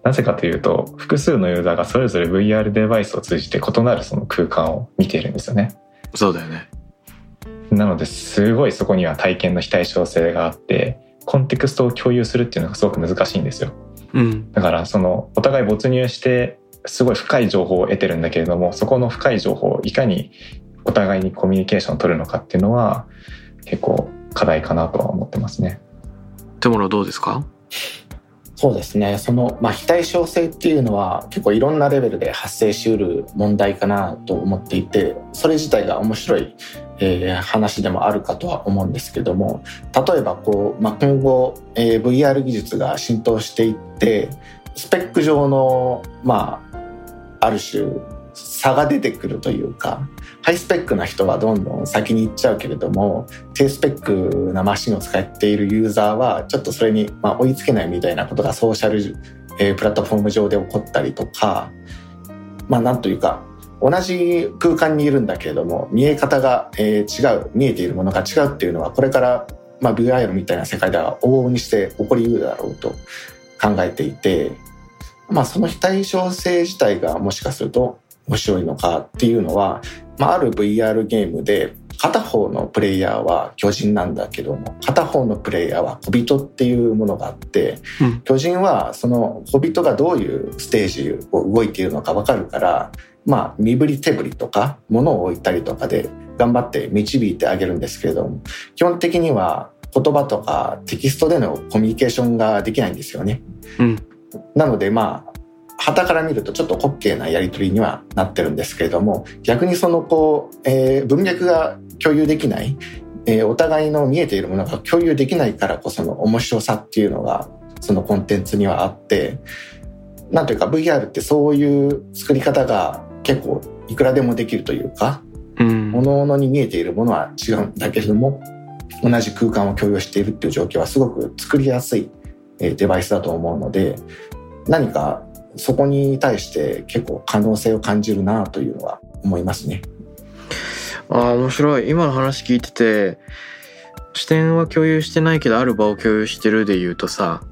なぜかというと複数のユーザーがそれぞれ VR デバイスを通じて異なるその空間を見ているんですよね。そうだよね。なのですごいそこには体験の非対称性があってコンテクストを共有するっていうのがすごく難しいんですよ。うん。だからそのお互い没入してすごい深い情報を得てるんだけれどもそこの深い情報をいかにお互いにコミュニケーションを取るのかっていうのは結構課題かなとは思ってますね。手物どうですか？そうですねその、まあ、非対称性っていうのは結構いろんなレベルで発生しうる問題かなと思っていてそれ自体が面白い、えー話でもあるかとは思うんですけども例えばこう、まあ、今後、えー VR 技術が浸透していってスペック上のまあある種差が出てくるというかハイスペックな人はどんどん先に行っちゃうけれども低スペックなマシンを使っているユーザーはちょっとそれにま追いつけないみたいなことがソーシャル、えプラットフォーム上で起こったりとかまあなんというか同じ空間にいるんだけれども見え方が、え違う見えているものが違うっていうのはこれから、まあ、VR みたいな世界では往々にして起こりうるだろうと考えていて、まあ、その非対称性自体がもしかすると面白いのかっていうのは、まあ、ある VR ゲームで片方のプレイヤーは巨人なんだけども片方のプレイヤーは小人っていうものがあって、うん巨人はその小人がどういうステージを動いているのか分かるからまあ身振り手振りとか物を置いたりとかで頑張って導いてあげるんですけれども基本的には言葉とかテキストでのコミュニケーションができないんですよね。うんなのでまあ旗から見るとちょっと滑稽なやり取りにはなってるんですけれども逆にそのこう、えー文脈が共有できない、えーお互いの見えているものが共有できないからこその面白さっていうのがそのコンテンツにはあってなんというか VR ってそういう作り方が結構いくらでもできるというかうん。各々に見えているものは違うんだけれども同じ空間を共有しているっていう状況はすごく作りやすいえーデバイスだと思うので何かそこに対して結構可能性を感じるなというのは思いますね。あー面白い今の話聞いてて視点は共有してないけどある場を共有してるで言うとさ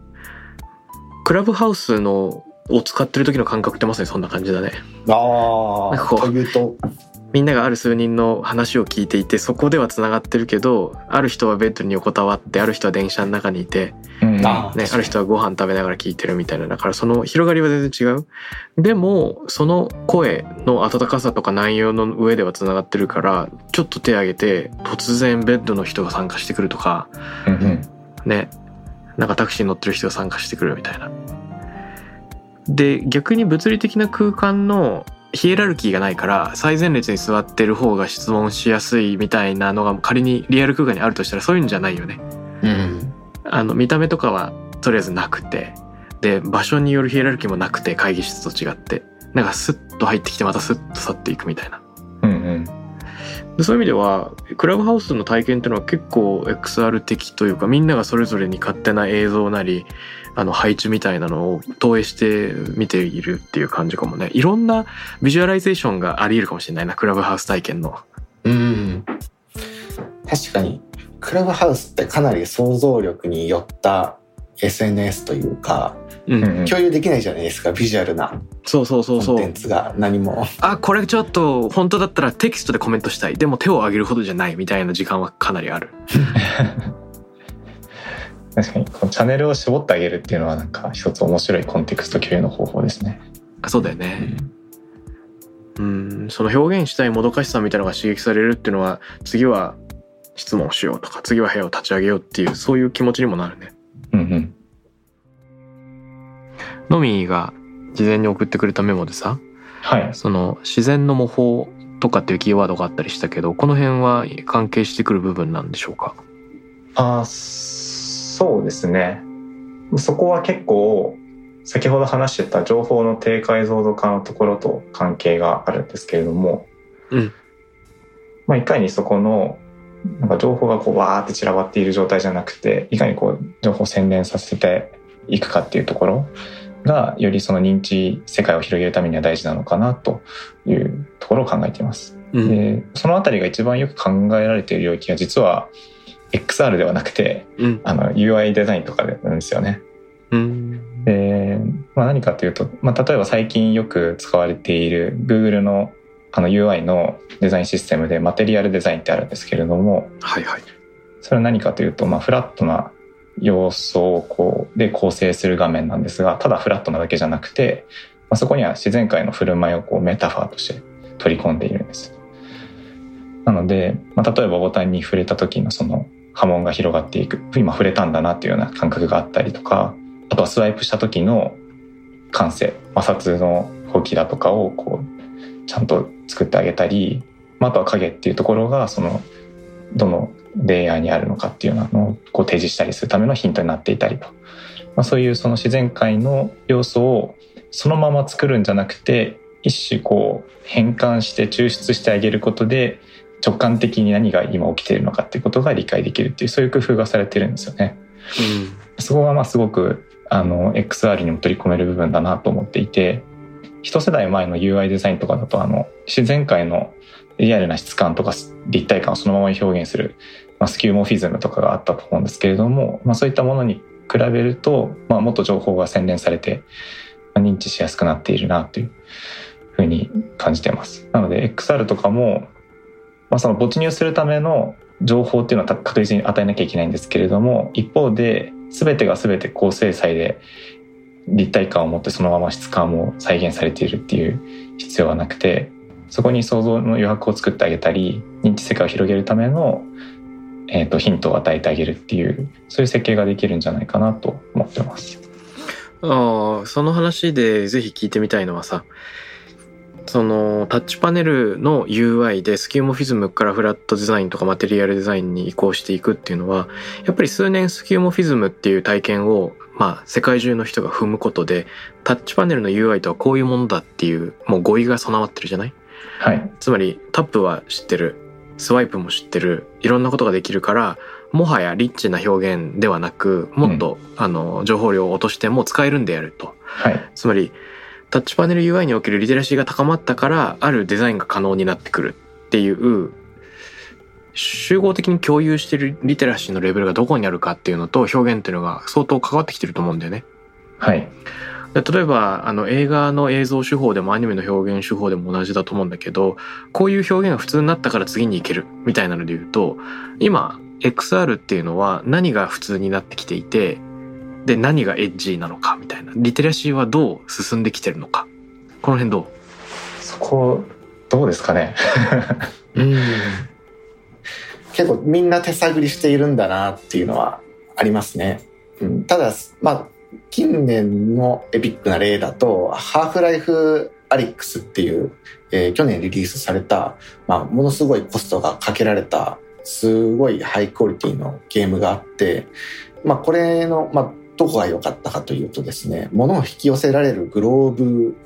クラブハウスのを使ってる時の感覚ってまさにそんな感じだねあなんかこうというとみんながある数人の話を聞いていてそこではつながってるけどある人はベッドに横たわってある人は電車の中にいて、うん。あね、ある人はご飯食べながら聞いてるみたいな。だからその広がりは全然違う。でもその声の温かさとか内容の上ではつながってるからちょっと手挙げて突然ベッドの人が参加してくるとかうんうん。ねなんかタクシーに乗ってる人が参加してくるみたいな。で逆に物理的な空間のヒエラルキーがないから最前列に座ってる方が質問しやすいみたいなのが仮にリアル空間にあるとしたらそういうんじゃないよね。うん。あの見た目とかはとりあえずなくてで場所によるヒエラルキーもなくて会議室と違ってなんかスッと入ってきてまたスッと去っていくみたいな。うんうんでそういう意味ではクラブハウスの体験っていうのは結構 XR 的というかみんながそれぞれに勝手な映像なりあの配置みたいなのを投影して見ているっていう感じかもね。いろんなビジュアライゼーションがあり得るかもしれないなクラブハウス体験の。うん。確かに、クラブハウスってかなり想像力によった SNS というか、うん、うんうん。共有できないじゃないですか、ビジュアルなそうそうそうそう。コンテンツが何も。あこれちょっと本当だったらテキストでコメントしたい。でも手を挙げるほどじゃないみたいな時間はかなりある 確かに。このチャンネルを絞ってあげるっていうのはなんか一つ面白いコンテクスト共有の方法ですね。あそうだよね。うん。その表現したいもどかしさみたいなのが刺激されるっていうのは次は質問しようとか次は部屋を立ち上げようっていうそういう気持ちにもなるね。うんうん。ノミーが事前に送ってくれたメモでさはい。その自然の模倣とかっていうキーワードがあったりしたけどこの辺は関係してくる部分なんでしょうか？あーそうですね。そこは結構先ほど話してた情報の低解像度化のところと関係があるんですけれども、うんまあ、いかにそこのなんか情報がこうわーって散らばっている状態じゃなくていかにこう情報を洗練させていくかっていうところがよりその認知世界を広げるためには大事なのかなというところを考えています。うんでそのあたりが一番よく考えられている領域は実は XR ではなくてうんあの UI デザインとかなんですよね。うんで、まあ、何かというと、まあ、例えば最近よく使われている Google のあの UI のデザインシステムでマテリアルデザインってあるんですけれどもはいはいそれは何かというと、まあ、フラットな要素をこうで構成する画面なんですがただフラットなだけじゃなくて、まあ、そこには自然界の振る舞いをこうメタファーとして取り込んでいるんです。なので、まあ、例えばボタンに触れた時のその波紋が広がっていく。今触れたんだなっていうような感覚があったりとかあとはスワイプした時の感性。摩擦の動きだとかをこうちゃんと作ってあげたり、まあ、とは影っていうところがそのどのレイヤーにあるのかっていうのをこう提示したりするためのヒントになっていたりと、まあ、そういうその自然界の要素をそのまま作るんじゃなくて一種こう変換して抽出してあげることで直感的に何が今起きているのかっていうことが理解できるっていうそういう工夫がされてるんですよね。そこがまあすごくあの XR にも取り込める部分だなと思っていて一世代前の UI デザインとかだとあの自然界のリアルな質感とか立体感をそのまま表現する、まあ、スキューモフィズムとかがあったと思うんですけれども、まあ、そういったものに比べると、まあ、もっと情報が洗練されて、まあ、認知しやすくなっているなというふうに感じてます。なので XR とかも、まあ、その没入するための情報っていうのは確実に与えなきゃいけないんですけれども一方で全てが全て高精細で立体感を持ってそのまま質感も再現されているっていう必要はなくてそこに想像の余白を作ってあげたり認知世界を広げるための、えー、とヒントを与えてあげるっていうそういう設計ができるんじゃないかなと思ってます。ああその話でぜひ聞いてみたいのはさそのタッチパネルの UI でスキューモフィズムからフラットデザインとかマテリアルデザインに移行していくっていうのはやっぱり数年スキューモフィズムっていう体験をまあ世界中の人が踏むことでタッチパネルの UI とはこういうものだっていうもう語彙が備わってるじゃない？はい、つまりタップは知ってるスワイプも知ってるいろんなことができるからもはやリッチな表現ではなくもっと、あの情報量を落としても使えるんであると。はい、つまりタッチパネル UI におけるリテラシーが高まったからあるデザインが可能になってくるっていう集合的に共有してるリテラシーのレベルがどこにあるかっていうのと表現っていうのが相当関わってきてると思うんだよね。はい、で例えばあの映画の映像手法でもアニメの表現手法でも同じだと思うんだけどこういう表現が普通になったから次に行けるみたいなので言うと今 XR っていうのは何が普通になってきていてで何がエッジなのかみたいな。リテラシーはどう進んできてるのか。この辺どそこどうですかね。ううん。結構みんな手探りしているんだなっていうのはありますね。うん、ただ、まあ、近年のエピックな例だと、ハーフライフアリックスっていう、えー去年リリースされた、まあ、ものすごいコストがかけられた、すごいハイクオリティのゲームがあって、まあ、これの、まあ、どこが良かったかというとですね、物を引き寄せられるグローブ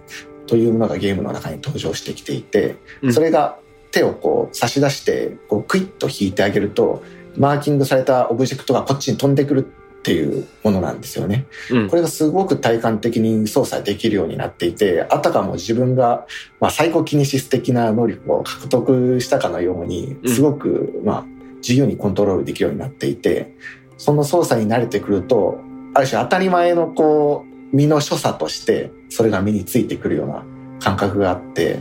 というものがゲームの中に登場してきていて、うん。それが手をこう差し出して、こうクイッと引いてあげると、マーキングされたオブジェクトがこっちに飛んでくるっていうものなんですよね。うん。これがすごく体感的に操作できるようになっていて、あたかも自分が、まあ、サイコキネシス的な能力を獲得したかのように、うん。すごく、まあ、自由にコントロールできるようになっていて、その操作に慣れてくると、ある種当たり前のこう、身の所作として、それが身についてくるような感覚があって、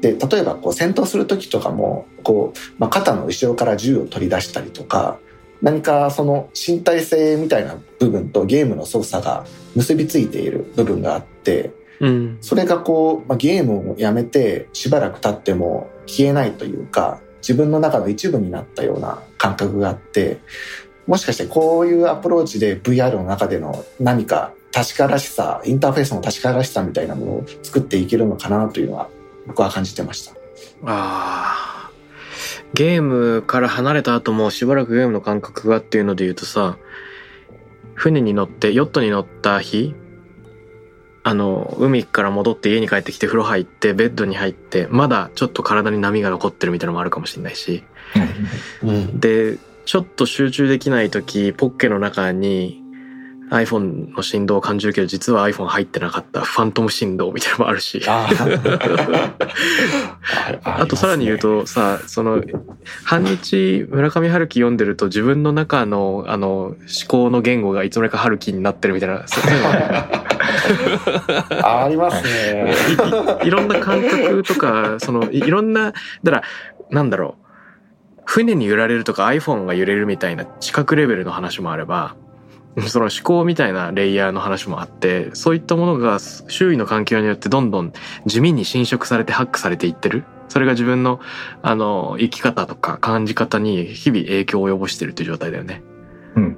で、例えばこう戦闘する時とかも、こう、まあ、肩の後ろから銃を取り出したりとか、何かその身体性みたいな部分とゲームの操作が結びついている部分があって、うん。それがこう、まあ、ゲームをやめてしばらく経っても消えないというか、自分の中の一部になったような感覚があって、もしかしてこういうアプローチで VR の中での何か確からしさ、インターフェースの確からしさみたいなものを作っていけるのかなというのは僕は感じてました。あーゲームから離れた後もしばらくゲームの感覚がっていうので言うとさ船に乗ってヨットに乗った日あの海から戻って家に帰ってきて風呂入ってベッドに入ってまだちょっと体に波が残ってるみたいなのもあるかもしれないしうん。でちょっと集中できない時ポッケの中に iPhone の振動を感じるけど実は iPhone 入ってなかったファントム振動みたいなのもあるし。あ あとさらに言う、とさその半日村上春樹読んでると自分の中のあの思考の言語がいつの間にか春樹になってるみたいなあ ありますね。いいいろんな感覚とかそのいいろんなだからなんだろう船に揺られるとか iPhone が揺れるみたいな知覚レベルの話もあれば その思考みたいなレイヤーの話もあってそういったものが周囲の環境によってどんどん地味に侵食されてハックされていってるそれが自分のあの生き方とか感じ方に日々影響を及ぼしてるっていう状態だよね。うん。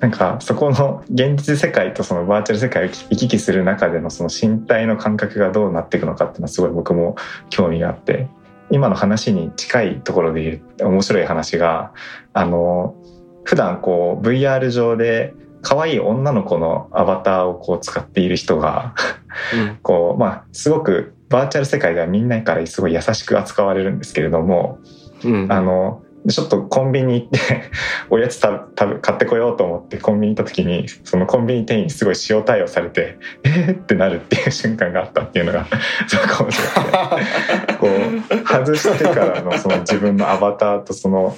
なんかそこの現実世界とそのバーチャル世界を行き来する中でのその身体の感覚がどうなっていくのかっていうのはすごい僕も興味があって今の話に近いところで言う面白い話があの普段こう VR 上で可愛い女の子のアバターをこう使っている人がうん。こうまあすごくバーチャル世界ではみんなからすごい優しく扱われるんですけれどもうん。あのちょっとコンビニ行って おやつた食べ買ってこようと思ってコンビニ行った時にそのコンビニ店員にすごい塩対応されてえー？ってなるっていう瞬間があったっていうのがすごく面白くてこう外してからのその自分のアバターとその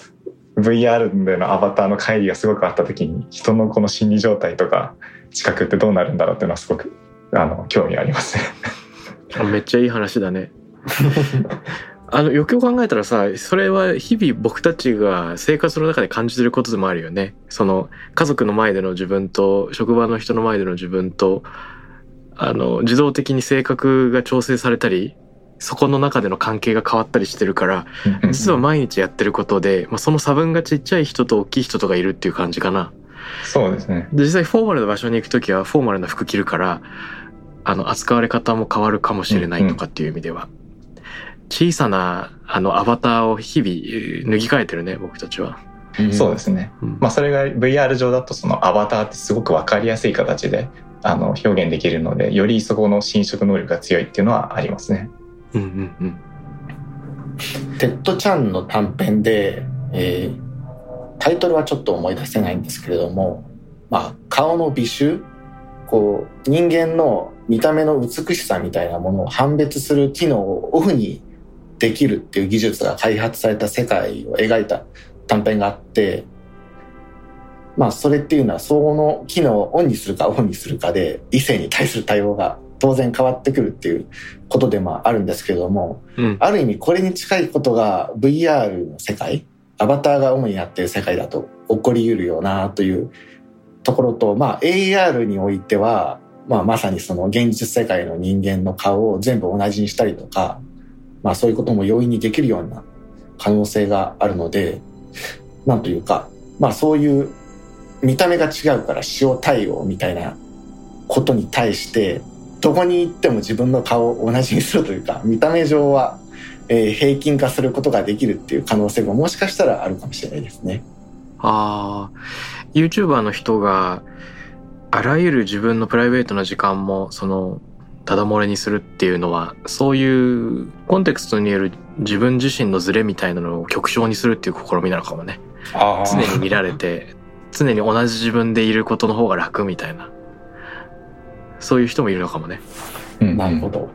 VR でのアバターの乖離がすごくあった時に人のこの心理状態とか知覚ってどうなるんだろうっていうのはすごくあの興味ありますね。あめっちゃいい話だね。あのよく考えたらさそれは日々僕たちが生活の中で感じてることでもあるよね。その家族の前での自分と職場の人の前での自分とあの自動的に性格が調整されたりそこの中での関係が変わったりしてるから実は毎日やってることで、まあ、その差分がちっちゃい人と大きい人とかいるっていう感じかな。そうですね。で実際フォーマルな場所に行く時はフォーマルな服着るからあの扱われ方も変わるかもしれないとかっていう意味では、小さなあのアバターを日々えー脱ぎ替えてるね僕たちは。そうですね。うんまあ、それが VR 上だとそのアバターってすごく分かりやすい形であの表現できるのでよりそこの侵食能力が強いっていうのはありますね。うんうんうんテッド・チャンの短編で、えータイトルはちょっと思い出せないんですけれども、まあ、顔の美醜こう人間の見た目の美しさみたいなものを判別する機能をオフにできるっていう技術が開発された世界を描いた短編があってまあそれっていうのはその機能をオンにするかオフにするかで異性に対する対応が当然変わってくるっていうことでもあるんですけれども、うん。ある意味これに近いことが VR の世界、アバターが主になっている世界だと起こり得るよなというところと、まあ AR においては、まあまさにその現実世界の人間の顔を全部同じにしたりとか、まあそういうことも容易にできるような可能性があるので、なんというか、まあそういう見た目が違うから塩対応みたいなことに対して、どこに行っても自分の顔を同じにするというか見た目上は、えー平均化することができるっていう可能性ももしかしたらあるかもしれないですね。ああ、YouTuber の人があらゆる自分のプライベートな時間もそのただ漏れにするっていうのはそういうコンテクストによる自分自身のズレみたいなのを極小にするっていう試みなのかもね。あ常に見られて常に同じ自分でいることの方が楽みたいなそういう人もいるのかもね。うんなるほど。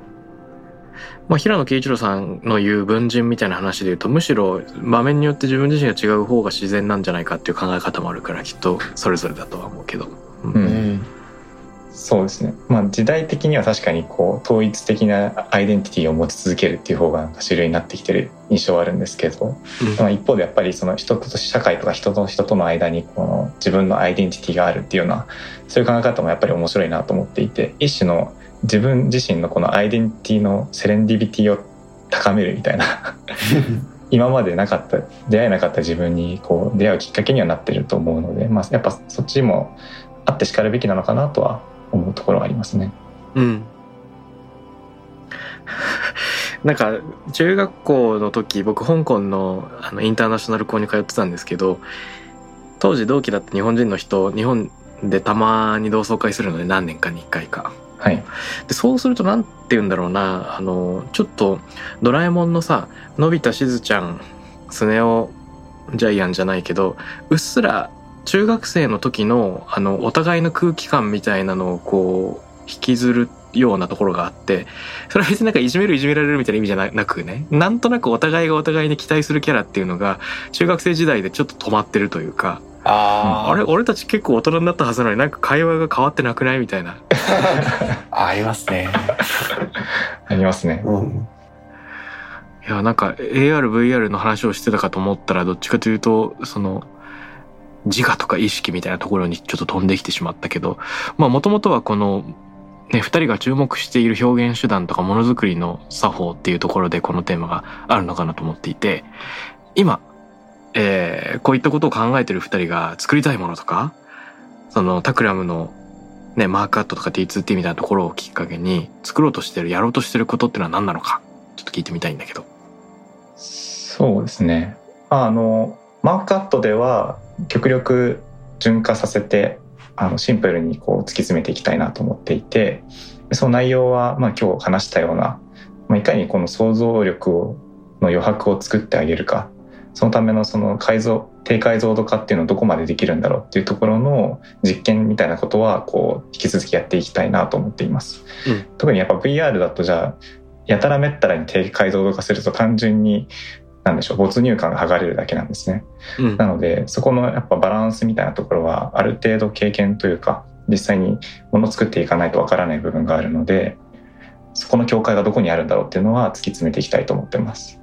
まあ、平野啓一郎さんの言う文人みたいな話で言うとむしろ場面によって自分自身が違う方が自然なんじゃないかっていう考え方もあるからきっとそれぞれだとは思うけど。うんうんうんそうですね、まあ、時代的には確かにこう統一的なアイデンティティを持ち続けるっていう方がなんか主流になってきてる印象はあるんですけど、まあ、一方でやっぱりその人と社会とか人と人との間にこの自分のアイデンティティがあるっていうようなそういう考え方もやっぱり面白いなと思っていて一種の自分自身のこのアイデンティティのセレンディビティを高めるみたいな。今までなかった出会えなかった自分にこう出会うきっかけにはなってると思うので、まあ、やっぱそっちもあってしかるべきなのかなとは思うところはありますね。うん。なんか中学校の時僕香港のあのインターナショナル校に通ってたんですけど当時同期だった日本人の人日本でたまに同窓会するので何年かに1回か。はい、でそうすると何て言うんだろうなあのちょっとドラえもんのさのび太しずちゃんスネ夫ジャイアンじゃないけどうっすら中学生の時のあのお互いの空気感みたいなのをこう引きずるようなところがあってそれは別になんかいじめるいじめられるみたいな意味じゃななくねなんとなくお互いがお互いに期待するキャラっていうのが中学生時代でちょっと止まってるというかああれ俺たち結構大人になったはずなのになんか会話が変わってなくないみたいな ありますね。ありますね。うん。いやなんか ARVR の話をしてたかと思ったらどっちかというとその自我とか意識みたいなところにちょっと飛んできてしまったけどまあもともとはこのね二人が注目している表現手段とかものづくりの作法っていうところでこのテーマがあるのかなと思っていて今、えーこういったことを考えてる二人が作りたいものとかそのタクラムのね、マークアットとか T2T みたいなところをきっかけに作ろうとしてるやろうとしてることってのは何なのかちょっと聞いてみたいんだけど。そうですね。あのマークアットでは極力順化させてあのシンプルにこう突き詰めていきたいなと思っていてその内容は、まあ、今日話したような、まあ、いかにこの想像力をの余白を作ってあげるかそのためのその解像低解像度化っていうのをどこまでできるんだろうっていうところの実験みたいなことはこう引き続きやっていきたいなと思っています。うん特にやっぱ VR だとじゃあやたらめったらに低解像度化すると単純になんでしょう没入感が剥がれるだけなんですね。うんなのでそこのやっぱバランスみたいなところはある程度経験というか実際にものを作っていかないとわからない部分があるのでそこの境界がどこにあるんだろうっていうのは突き詰めていきたいと思ってます。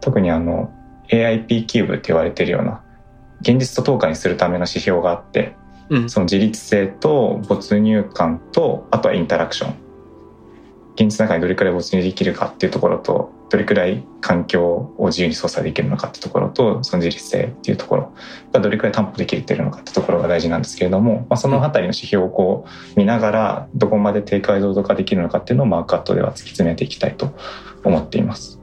特にあの AIP キューブって言われているような現実と等価にするための指標があってうんその自律性と没入感とあとはインタラクション現実の中にどれくらい没入できるかっていうところとどれくらい環境を自由に操作できるのかっていうところとその自律性っていうところがどれくらい担保できているのかっていうところが大事なんですけれども、まあ、そのあたりの指標をこう見ながらどこまで低解像度化できるのかっていうのをマークアットでは突き詰めていきたいと思っています。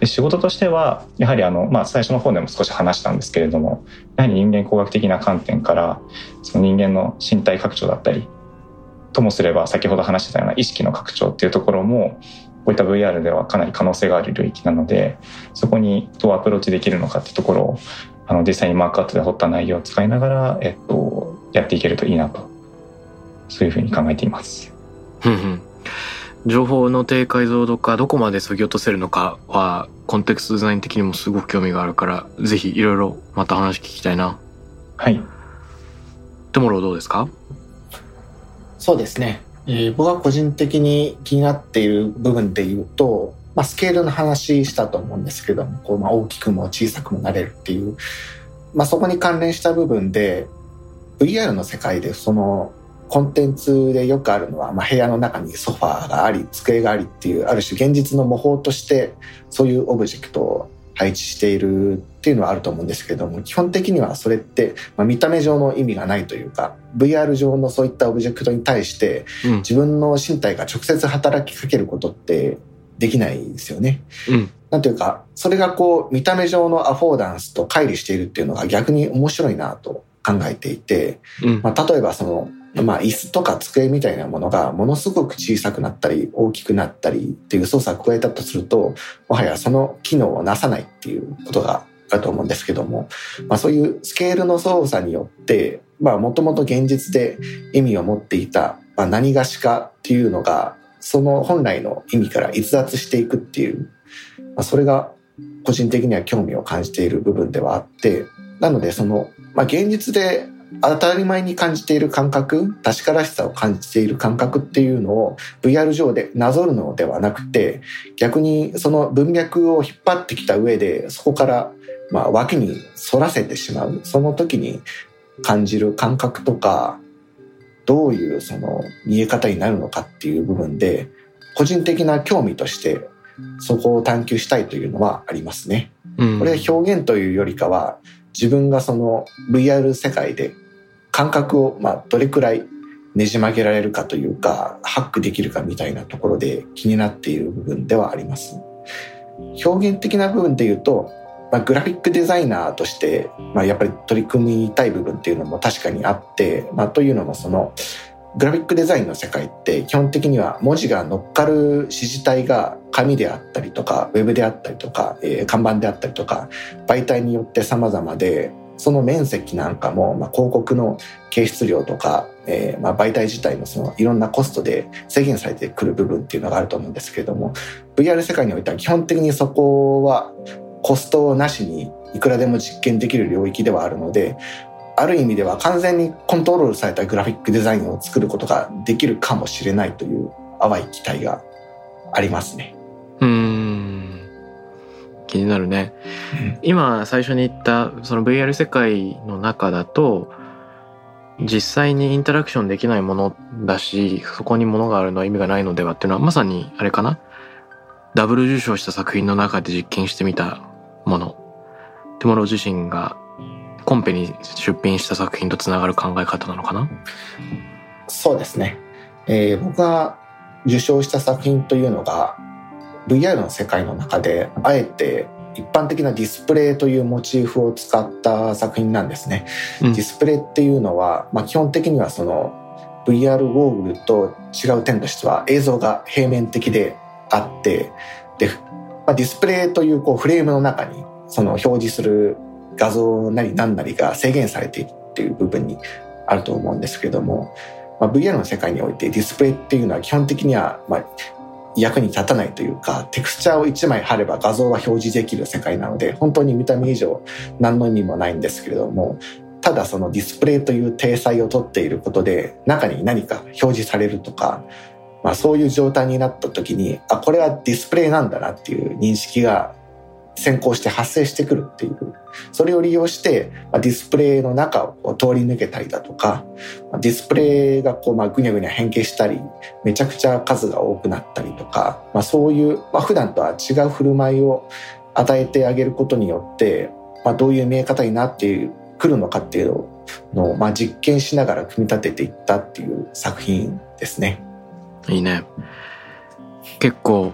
で仕事としてはやはりあの、まあ、最初の方でも少し話したんですけれどもやはり人間工学的な観点からその人間の身体拡張だったりともすれば先ほど話してたような意識の拡張っていうところもこういった VR ではかなり可能性がある領域なのでそこにどうアプローチできるのかっていうところをあの実際にマークアウトで掘った内容を使いながら、えっと、やっていけるといいなとそういうふうに考えています。うんうん情報の低解像度化どこまで削ぎ落とせるのかはコンテクストデザイン的にもすごく興味があるからぜひいろいろまた話聞きたいな。はい、トモローどうですか？そうですね。えー僕は個人的に気になっている部分で言うと、まあ、スケールの話したと思うんですけども、こうまあ大きくも小さくもなれるっていう、まあ、そこに関連した部分で、VR の世界でそのコンテンツでよくあるのは、まあ、部屋の中にソファーがあり、机がありっていう、ある種現実の模倣として、そういうオブジェクトを配置しているっていうのはあると思うんですけども基本的にはそれって、まあ、見た目上の意味がないというか VR 上のそういったオブジェクトに対して自分の身体が直接働きかけることってできないですよね。うん、なんていうかそれがこう見た目上のアフォーダンスと乖離しているっていうのが逆に面白いなと考えていて、うん、まあ、例えばそのまあ、椅子とか机みたいなものがものすごく小さくなったり大きくなったりっていう操作を加えたとするともはやその機能をなさないっていうことがあると思うんですけども、まあ、そういうスケールの操作によってもともと現実で意味を持っていた、まあ、何がしかっていうのがその本来の意味から逸脱していくっていう、まあ、それが個人的には興味を感じている部分ではあってなのでその、まあ、現実で当たり前に感じている感覚確からしさを感じている感覚っていうのを VR 上でなぞるのではなくて逆にその文脈を引っ張ってきた上でそこからまあ脇に反らせてしまうその時に感じる感覚とかどういうその見え方になるのかっていう部分で個人的な興味としてそこを探求したいというのはありますね。これは表現というよりかは自分がその VR 世界で感覚をまあどれくらいねじ曲げられるかというかハックできるかみたいなところで気になっている部分ではあります。表現的な部分で言うと、まあ、グラフィックデザイナーとして、まあ、やっぱり取り組みたい部分っていうのも確かにあって、まあ、というのもそのグラフィックデザインの世界って基本的には文字が乗っかる指示体が紙であったりとかウェブであったりとか、えー、看板であったりとか媒体によって様々でその面積なんかも、まあ、広告の形質量とか、えーまあ、媒体自体のそのいろんなコストで制限されてくる部分っていうのがあると思うんですけれども VR 世界においては基本的にそこはコストなしにいくらでも実験できる領域ではあるのである意味では完全にコントロールされたグラフィックデザインを作ることができるかもしれないという淡い期待がありますね。うん気になるね。今最初に言ったその VR 世界の中だと実際にインタラクションできないものだしそこにものがあるのは意味がないのではっていうのはまさにあれかな？ダブル受賞した作品の中で実験してみたもの。テモロ自身がコンペに出品した作品とつながる考え方なのかな？そうですね、えー、僕が受賞した作品というのが VR の世界の中であえて一般的なディスプレイというモチーフを使った作品なんですね。うん、ディスプレイっていうのは、まあ、基本的にはその VR ゴーグルと違う点としては映像が平面的であってで、まあ、ディスプレイというこうフレームの中にその表示する画像なり何なりが制限されているっていう部分にあると思うんですけども、まあ、VR の世界においてディスプレイっていうのは基本的にはまあ役に立たないというかテクスチャーを1枚貼れば画像は表示できる世界なので本当に見た目以上何の意味もないんですけれどもただそのディスプレイという体裁をとっていることで中に何か表示されるとか、まあ、そういう状態になった時にあこれはディスプレイなんだなっていう認識が先行して発生してくるっていう、それを利用して、ディスプレイの中を通り抜けたりだとか、ディスプレイがこう、まあ、ぐにゃぐにゃ変形したり、めちゃくちゃ数が多くなったりとか、まあ、そういう、まあ、普段とは違う振る舞いを与えてあげることによって、まあ、どういう見え方になってくるのかっていうのを、まあ、実験しながら組み立てていったっていう作品ですね。いいね。結構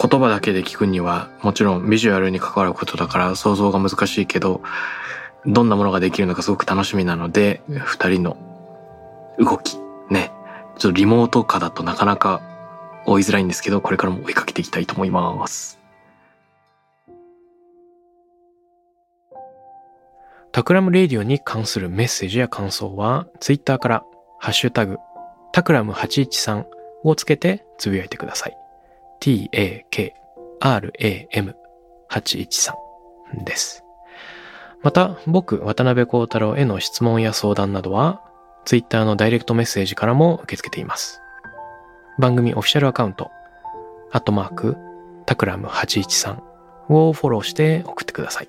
言葉だけで聞くにはもちろんビジュアルに関わることだから想像が難しいけどどんなものができるのかすごく楽しみなので二人の動きねちょっとリモート化だとなかなか追いづらいんですけどこれからも追いかけていきたいと思いますタクラムレディオに関するメッセージや感想はツイッターからハッシュタグタクラム813をつけてつぶやいてください。Takram813 です。また、僕、渡辺幸太郎への質問や相談などは、Twitter のダイレクトメッセージからも受け付けています。番組オフィシャルアカウント、アットマーク、タクラム813をフォローして送ってください。